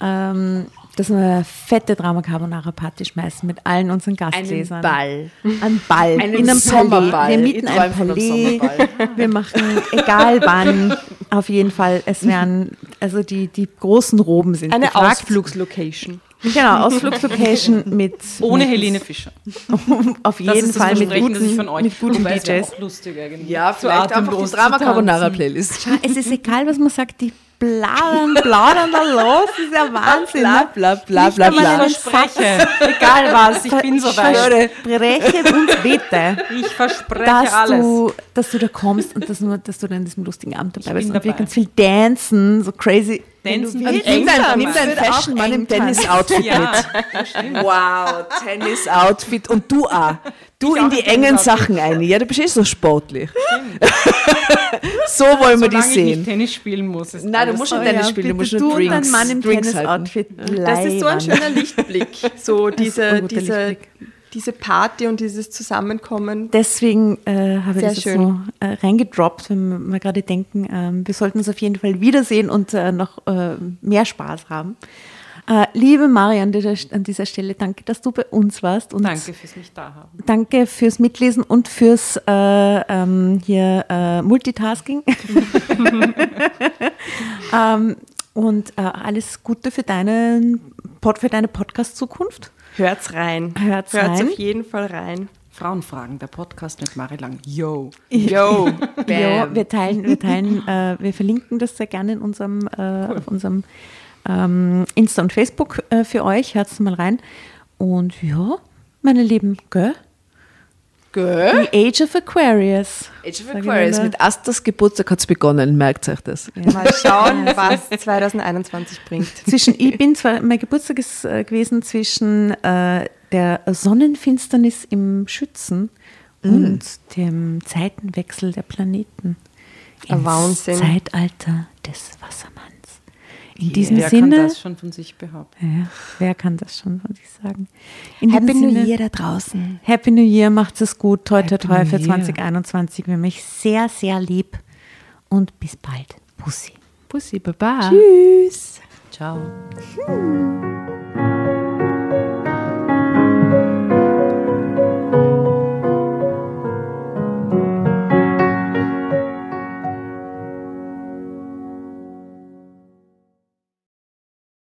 ähm, dass wir eine fette Drama Carbonara Party schmeißen mit allen unseren Gastlesern. Ball. Ein Ball. Einen in einem Sommerball. Wir mieten ein Palais. Sommerball. Wir machen, egal wann, auf jeden Fall, es werden, also die, die großen Roben sind Eine gefragt. Ausflugslocation. Genau, Ausflugslocation [LAUGHS] mit Ohne mit, Helene Fischer. [LAUGHS] Auf Das jeden ist das Fall mit Versprechen, das ich guten, von euch mit guten Wobei DJs. auch lustig eigentlich. Ja, vielleicht einfach die zu Drama Carbonara. Playlist. Es ist egal, was man sagt, die plaudern, plaudern da los, das ist ja Wahnsinn. ne? bla bla bla Nicht einmal einen Verspreche, egal was, ich bin so Ich weit. verspreche uns bitte, Ich verspreche dass alles. du, dass du da kommst und dass, nur, dass du da in diesem lustigen Abend dabei bist bin und wir dabei. ganz viel dancen, so crazy. Dancen Wenn du mit willst. Nimm dein, nimm dein Wird auch Fashion-Mann im. Tennis-Outfit Ja, mit. Wow, Tennis-Outfit. Und du auch. Du Ich in die engen. Sachen ein. Ja, du bist eh so sportlich. so wollen wir die Solange ich nicht sehen. Tennis spielen muss. Ist Nein, du musst nicht Tennis spielen, du musst nur du Drinks, und dein Mann im. Tennis-Outfit. Das ist so ein schöner Lichtblick. So diese, guter diese, Party und dieses Zusammenkommen. Deswegen äh, habe ich das so äh, reingedroppt, wenn wir gerade denken, ähm, wir sollten uns auf jeden Fall wiedersehen und äh, noch äh, mehr Spaß haben. Äh, liebe Maria, an dieser, Stelle danke, dass du bei uns warst. Und Danke fürs mich da haben. Danke fürs Mitlesen und fürs äh, ähm, hier äh, Multitasking. [LAUGHS] ähm, und äh, alles Gute für, deinen Pod, für deine Podcast-Zukunft. Hört's rein. Hört's Hört's rein. auf jeden Fall rein. Frauenfragen, der Podcast mit Mari Lang. Yo. Yo. [LAUGHS] Ja, wir teilen, wir teilen, äh, wir verlinken das sehr gerne in unserem, äh, auf unserem ähm, Insta und Facebook äh, für euch. Hört mal rein. Und ja, meine Lieben, gell? Gell? The Age of Aquarius. Age of Aquarius. Mit Asters Geburtstag hat es begonnen, merkt euch das. Mal [LAUGHS] schauen, was 2021 bringt. zwischen, ich bin zwar, mein Geburtstag ist äh, gewesen zwischen äh, der Sonnenfinsternis im Schützen und dem Zeitenwechsel der Planeten. Ins Wahnsinn. Zeitalter des Wassermanns. In diesem Wer Sinne, kann das schon von sich behaupten? ja, wer kann das schon von sich sagen? In Happy New Sinne, Year da draußen. Happy New Year, macht es gut. Toi, toi, toi für Year. 2021. Wir haben mich sehr, sehr lieb. Und bis bald. Pussy. Pussy, Baba. Tschüss. Ciao. Tschüss.